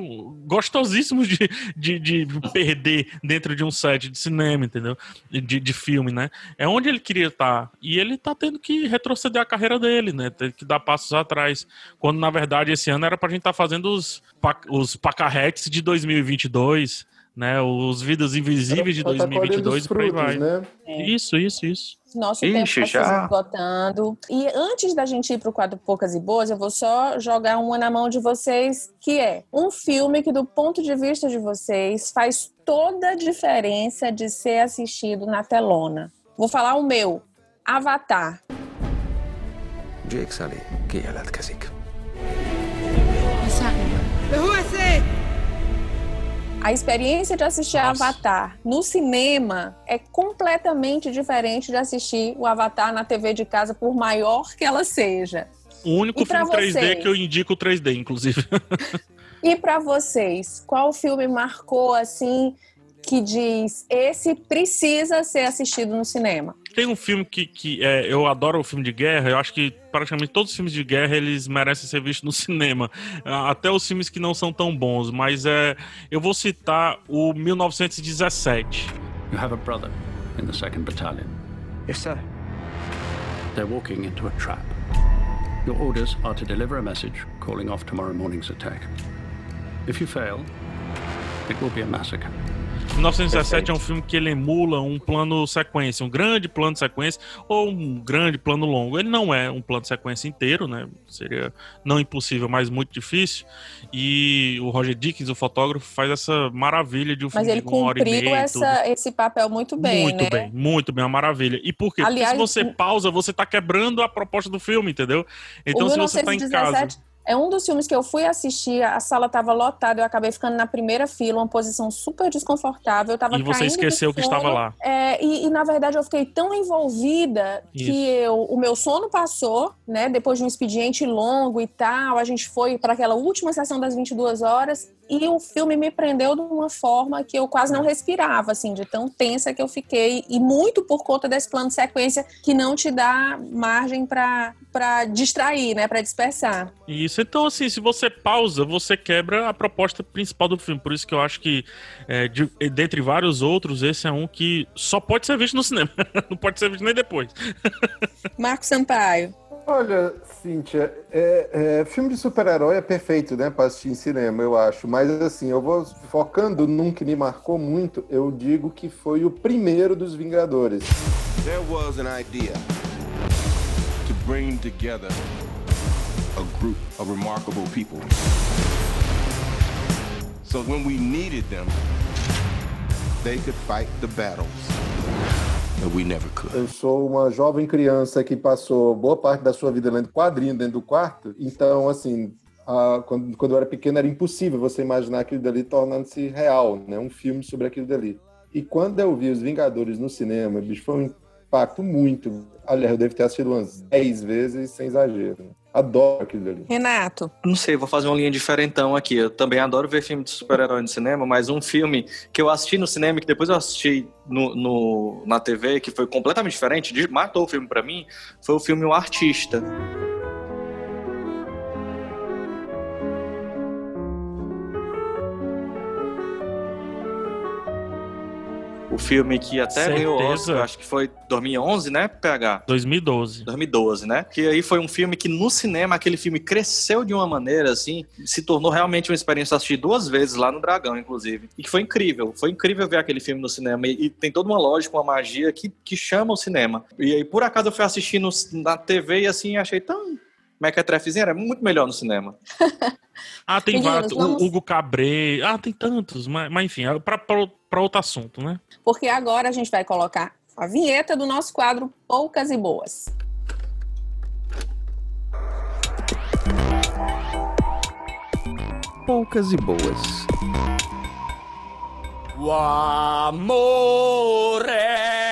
Speaker 3: gostosíssimos de, de, de perder dentro de um set de cinema, entendeu? De, de filme, né? É onde ele queria estar. E ele tá tendo que retroceder a carreira dele, né? Tem que dar passos atrás. Quando, na verdade, esse ano era pra gente estar fazendo os, os pacarretes de 2022, né? Os vídeos invisíveis de 2022
Speaker 7: frutos,
Speaker 3: e por aí vai.
Speaker 7: Né?
Speaker 3: Isso, isso, isso.
Speaker 6: Nosso
Speaker 3: Ixi,
Speaker 6: tempo está se esgotando. E antes da gente ir para o quadro Poucas e Boas, eu vou só jogar uma na mão de vocês, que é um filme que, do ponto de vista de vocês, faz toda a diferença de ser assistido na telona. Vou falar o meu, Avatar.
Speaker 14: Jake Sully, que é o.
Speaker 6: A experiência de assistir Avatar no cinema é completamente diferente de assistir o Avatar na TV de casa, por maior que ela seja.
Speaker 3: O único filme 3D
Speaker 6: vocês?
Speaker 3: que eu indico o 3D, inclusive.
Speaker 6: E pra vocês, qual filme marcou assim que diz esse precisa ser assistido no cinema?
Speaker 3: Tem um filme que, que é, eu adoro o filme de guerra, eu acho que praticamente todos os filmes de guerra eles merecem ser vistos no cinema. Ah, Até os filmes que não são tão bons, mas é, eu vou citar o 1917.
Speaker 15: You have a brother in the 2nd Battalion.
Speaker 14: Yes, sir.
Speaker 15: They're walking into a trap. Your orders are to deliver a message calling off tomorrow morning's attack. If you fail, it will be a massacre.
Speaker 3: 1917 é um filme que ele emula um plano sequência, um grande plano sequência ou um grande plano longo. Ele não é um plano sequência inteiro, né? Seria não impossível, mas muito difícil. E o Roger Dickens, o fotógrafo, faz essa maravilha de um
Speaker 6: Mas
Speaker 3: filme
Speaker 6: ele
Speaker 3: de uma hora e
Speaker 6: cumpriu
Speaker 3: meia. e tudo.
Speaker 6: essa, esse papel muito bem,
Speaker 3: muito
Speaker 6: né?
Speaker 3: bem, muito bem, uma maravilha. E por quê?
Speaker 6: Aliás,
Speaker 3: Porque se você pausa, você tá quebrando a proposta do filme, entendeu? Então, se você tá em casa.
Speaker 6: 1917 é um dos filmes que eu fui assistir, a sala estava lotada, eu acabei ficando na primeira fila, uma posição super desconfortável, eu tava
Speaker 3: E você esqueceu que estava lá.
Speaker 6: É, e, e, na verdade eu fiquei tão envolvida
Speaker 3: Isso.
Speaker 6: que eu, o meu sono passou, né? Depois de um expediente longo e tal, a gente foi para aquela última sessão das 22 horas e o filme me prendeu de uma forma que eu quase não respirava, assim, de tão tensa que eu fiquei e muito por conta desse plano de sequência que não te dá margem para para distrair, né? Para dispersar.
Speaker 3: Isso, então assim, se você pausa, você quebra a proposta principal do filme. Por isso que eu acho que, é, de- dentre vários outros, esse é um que só pode ser visto no cinema. Não pode ser visto nem depois.
Speaker 6: Marco Sampaio.
Speaker 7: Olha, Cíntia, é, é, filme de super-herói é perfeito, né, para assistir em cinema, eu acho. Mas assim, eu vou focando num que me marcou muito, eu digo que foi o primeiro dos Vingadores.
Speaker 16: There was an idea to bring together a group of remarkable people. So when we needed them, they could fight the battles that we never could.
Speaker 7: Eu sou uma jovem criança que passou boa parte da sua vida lendo quadrinho dentro do quarto, então, assim, a- quando, quando eu era pequeno era impossível você imaginar aquilo dali tornando-se real, né? Um filme sobre aquilo dali. E quando eu vi Os Vingadores no cinema, bicho, foi um impacto muito. Aliás, eu devo ter assistido umas 10 vezes, sem exagero. Adoro aquilo dali.
Speaker 6: Renato.
Speaker 9: Não sei, vou fazer uma linha diferentão aqui. Eu também adoro ver filme de super-herói no cinema, mas um filme que eu assisti no cinema e que depois eu assisti no, no- na TV, que foi completamente diferente, de- matou o filme pra mim, foi o filme O Artista. O filme que até ganhou
Speaker 3: Certeza.
Speaker 9: Oscar, acho que foi 2011, né, PH?
Speaker 3: 2012.
Speaker 9: 2012, né? Que aí foi um filme que no cinema aquele filme cresceu de uma maneira assim, se tornou realmente uma experiência assistir duas vezes lá no Dragão, inclusive. E que foi incrível. Foi incrível ver aquele filme no cinema. E, e tem toda uma lógica, uma magia que, que chama o cinema. E aí, por acaso, eu fui assistir no- na TV e assim, achei tão. Mequetrefezinho era muito melhor no cinema.
Speaker 3: Ah, tem vários.
Speaker 6: vamos-
Speaker 3: O Hugo Cabré. Ah, tem tantos. Mas, mas enfim, é pra outro assunto, né?
Speaker 6: Porque agora a gente vai colocar a vinheta do nosso quadro Poucas e Boas.
Speaker 14: Poucas e boas.
Speaker 17: O amor é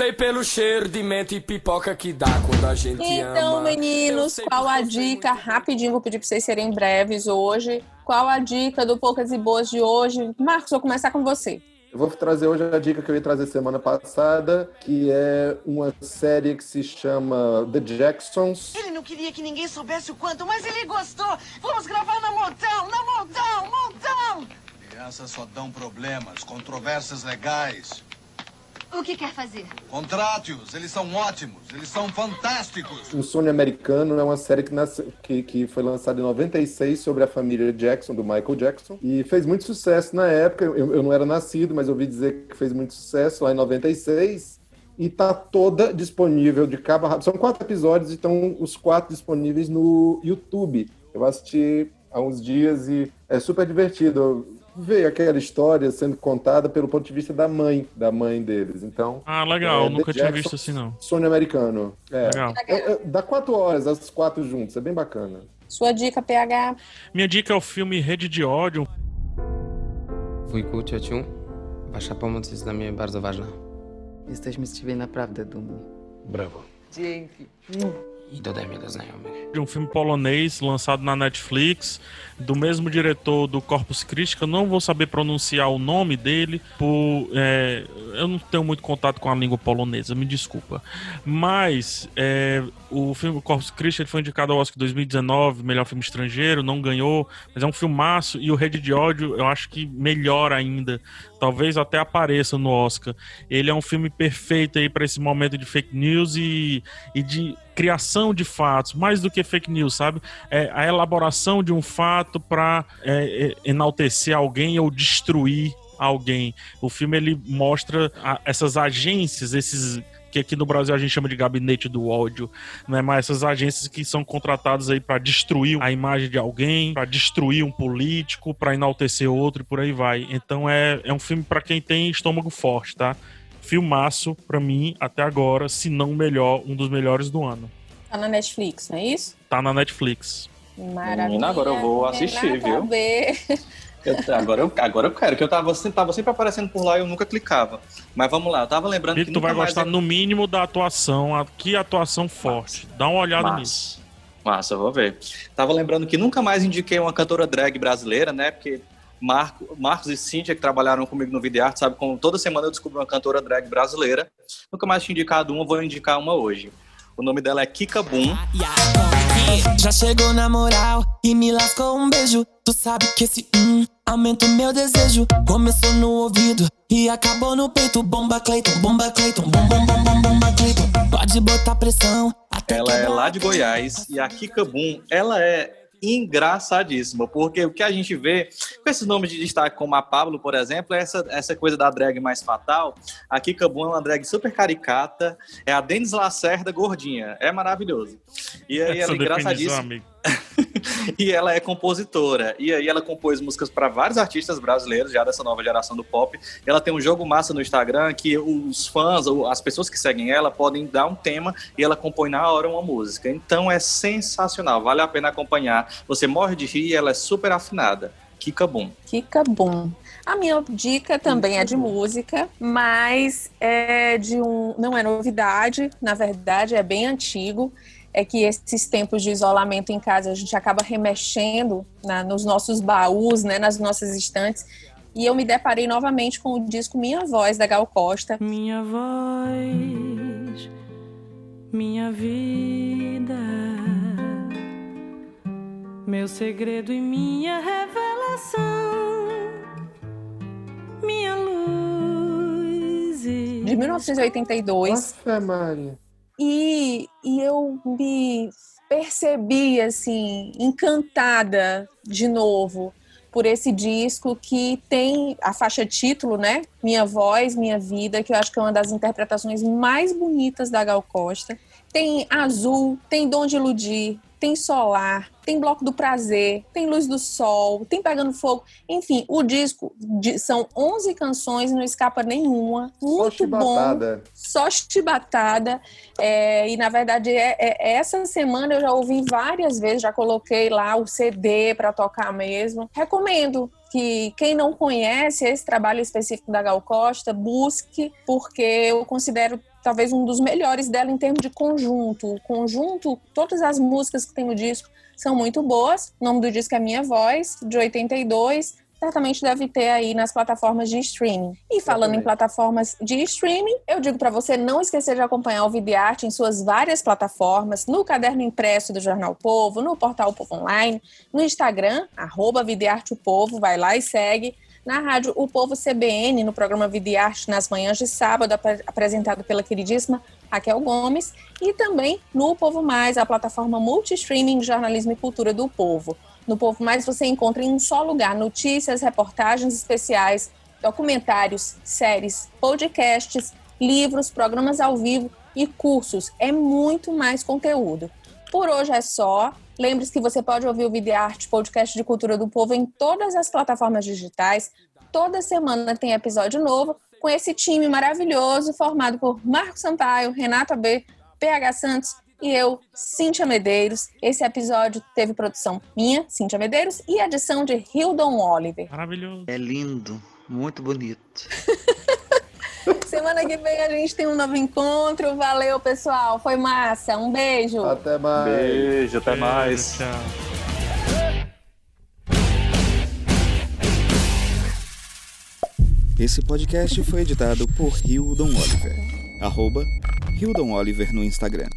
Speaker 17: sei pelo cheiro de menta e pipoca que dá quando a gente
Speaker 6: Então,
Speaker 17: ama.
Speaker 6: meninos, qual a dica? Rapidinho, vou pedir pra vocês serem breves hoje. Qual a dica do Poucas e Boas de hoje? Marcos, vou começar com você.
Speaker 7: Eu vou trazer hoje a dica que eu ia trazer semana passada, que é uma série que se chama The Jacksons.
Speaker 13: Ele não queria que ninguém soubesse o quanto, mas ele gostou. Vamos gravar na Motown, na Motown, Motown.
Speaker 18: Crianças só dão problemas, controvérsias legais.
Speaker 19: O que quer fazer?
Speaker 18: Contrate-os, eles são ótimos, eles são fantásticos.
Speaker 7: Um Sonho Americano é uma série que, nasce, que, que foi lançada em 96 sobre a família Jackson, do Michael Jackson, e fez muito sucesso na época. Eu, eu não era nascido, mas ouvi dizer que fez muito sucesso lá em 96 e tá toda disponível de cabo a rabo. São quatro episódios e estão os quatro disponíveis no YouTube. Eu assisti há uns dias e é super divertido ver aquela história sendo contada pelo ponto de vista da mãe, da mãe deles. Então.
Speaker 3: Ah, legal,
Speaker 7: é,
Speaker 3: nunca tinha visto assim, não.
Speaker 7: Sonho americano. É.
Speaker 3: Legal.
Speaker 7: É, é, dá quatro horas, as quatro juntas, é bem bacana.
Speaker 6: Sua dica, PH.
Speaker 3: Minha dica é o filme Rede de Ódio.
Speaker 20: Wujku, ciociu, wasza pomoc jest dla mnie bardzo ważna.
Speaker 21: Jesteśmy z ciebie naprawdę dumni.
Speaker 20: Brawo.
Speaker 21: Dzięki.
Speaker 20: I do
Speaker 3: de um filme polonês lançado na Netflix, do mesmo diretor do Corpus Christi, eu não vou saber pronunciar o nome dele, por é, eu não tenho muito contato com a língua polonesa, me desculpa. Mas é, o filme Corpus Christi foi indicado ao Oscar 2019, melhor filme estrangeiro, não ganhou, mas é um filmaço e o Rede de Ódio eu acho que melhor ainda, talvez até apareça no Oscar. Ele é um filme perfeito aí para esse momento de fake news e, e de criação de fatos, mais do que fake news, sabe? É a elaboração de um fato para é, é, enaltecer alguém ou destruir alguém. O filme ele mostra a, essas agências, esses que aqui no Brasil a gente chama de gabinete do ódio, né? Mas essas agências que são contratadas aí para destruir a imagem de alguém, para destruir um político, para enaltecer outro e por aí vai. Então é, é um filme para quem tem estômago forte, tá? Filmaço para mim até agora, se não melhor, um dos melhores do ano.
Speaker 6: Tá na Netflix, não é isso?
Speaker 3: Tá na Netflix.
Speaker 6: Maravilha.
Speaker 9: Menina, agora eu vou assistir, viu?
Speaker 6: ver.
Speaker 9: Eu- agora, eu, agora eu quero, que eu tava, sempre- tava sempre aparecendo por lá e eu nunca clicava. Mas vamos lá, eu tava lembrando
Speaker 3: Vitor,
Speaker 9: que
Speaker 3: tu vai
Speaker 9: nunca mais
Speaker 3: gostar
Speaker 9: eu-
Speaker 3: no mínimo da atuação. a- Que atuação forte. Dá uma olhada
Speaker 9: Massa.
Speaker 3: nisso.
Speaker 9: Massa, vou ver. Tava lembrando que nunca mais indiquei uma cantora drag brasileira, né? Porque Marco, Marcos e Cíntia, que trabalharam comigo no Videoarte, sabe como toda semana eu descubro uma cantora drag brasileira. Nunca mais tinha indicado uma, vou indicar uma hoje. O nome dela é Kika Boom.
Speaker 22: Já chegou na moral e me lascou um beijo. Tu sabe que esse hum aumenta o meu desejo. Começou no ouvido e acabou no peito. Bomba Clayton, bomba Clayton, bom, bom, bom, bom, bomba Clayton. Pode botar pressão.
Speaker 9: Ela é lá de Goiás e a Kika Boom, ela é engraçadíssima, porque o que a gente vê com esses nomes de destaque como a Pablo, por exemplo, é essa, essa coisa da drag mais fatal. A Kika Boom é uma drag super caricata, é a Denis Lacerda gordinha, é maravilhoso. E aí ela é engraçadíssima. E ela é compositora. E aí ela compôs músicas para vários artistas brasileiros, já dessa nova geração do pop. Ela tem um jogo massa no Instagram que os fãs, ou as pessoas que seguem ela, podem dar um tema e ela compõe na hora uma música. Então é sensacional, vale a pena acompanhar. Você morre de rir e ela é super afinada. Kika Boom.
Speaker 6: Kika Boom. A minha dica também é de música, mas é de um. Não é novidade, na verdade, é bem antigo. É que esses tempos de isolamento em casa a gente acaba remexendo na- nos nossos baús, né, nas nossas estantes. E eu me deparei novamente com o disco Minha Voz, da Gal Costa.
Speaker 23: Minha voz, minha vida, meu segredo e minha revelação, minha luz. e-
Speaker 6: de 1982.
Speaker 7: Nossa, Maria.
Speaker 6: E, e eu me percebi, assim, encantada de novo por esse disco que tem a faixa título, né? Minha Voz, Minha Vida, que eu acho que é uma das interpretações mais bonitas da Gal Costa. Tem Azul, tem Dom de Iludir, tem Solar, tem Bloco do Prazer, tem Luz do Sol, tem Pegando Fogo. Enfim, o disco de- são 11 canções, não escapa nenhuma. Muito bom
Speaker 7: chibatada.
Speaker 6: só chibatada. É, e na verdade, é, é- essa semana eu já ouvi várias vezes, já coloquei lá o CD para tocar mesmo. Recomendo que quem não conhece esse trabalho específico da Gal Costa, busque, porque eu considero talvez um dos melhores dela em termos de conjunto. O conjunto, todas as músicas que tem no disco são muito boas. O nome do disco é Minha Voz, de 82. certamente deve ter aí nas plataformas de streaming. E falando em plataformas de streaming, eu digo para você não esquecer de acompanhar o Videarte em suas várias plataformas, no caderno impresso do Jornal Povo, no portal Povo Online, no Instagram, arroba Videarte o Povo, vai lá e segue. Na rádio O Povo CBN, no programa Videarte nas manhãs de sábado, ap apresentado pela queridíssima Raquel Gomes, e também no Povo Mais, a plataforma multi-streaming de jornalismo e cultura do Povo. No Povo Mais você encontra em um só lugar notícias, reportagens especiais, documentários, séries, podcasts, livros, programas ao vivo e cursos. É muito mais conteúdo. Por hoje é só. Lembre-se que você pode ouvir o Videarte, podcast de cultura do povo, em todas as plataformas digitais. Toda semana tem episódio novo com esse time maravilhoso formado por Marco Sampaio, Renata B, PH Santos e eu, Cíntia Medeiros. Esse episódio teve produção minha, Cíntia Medeiros, e edição de Hildon Oliver.
Speaker 3: Maravilhoso.
Speaker 24: É lindo, muito bonito.
Speaker 6: Semana que vem a gente tem um novo encontro. Valeu, pessoal. Foi massa. Um beijo.
Speaker 7: Até mais.
Speaker 9: Beijo, até
Speaker 3: Beijo,
Speaker 9: mais.
Speaker 3: Tchau.
Speaker 25: Esse podcast foi editado por Hildon Oliver. Arroba Hildon Oliver no Instagram.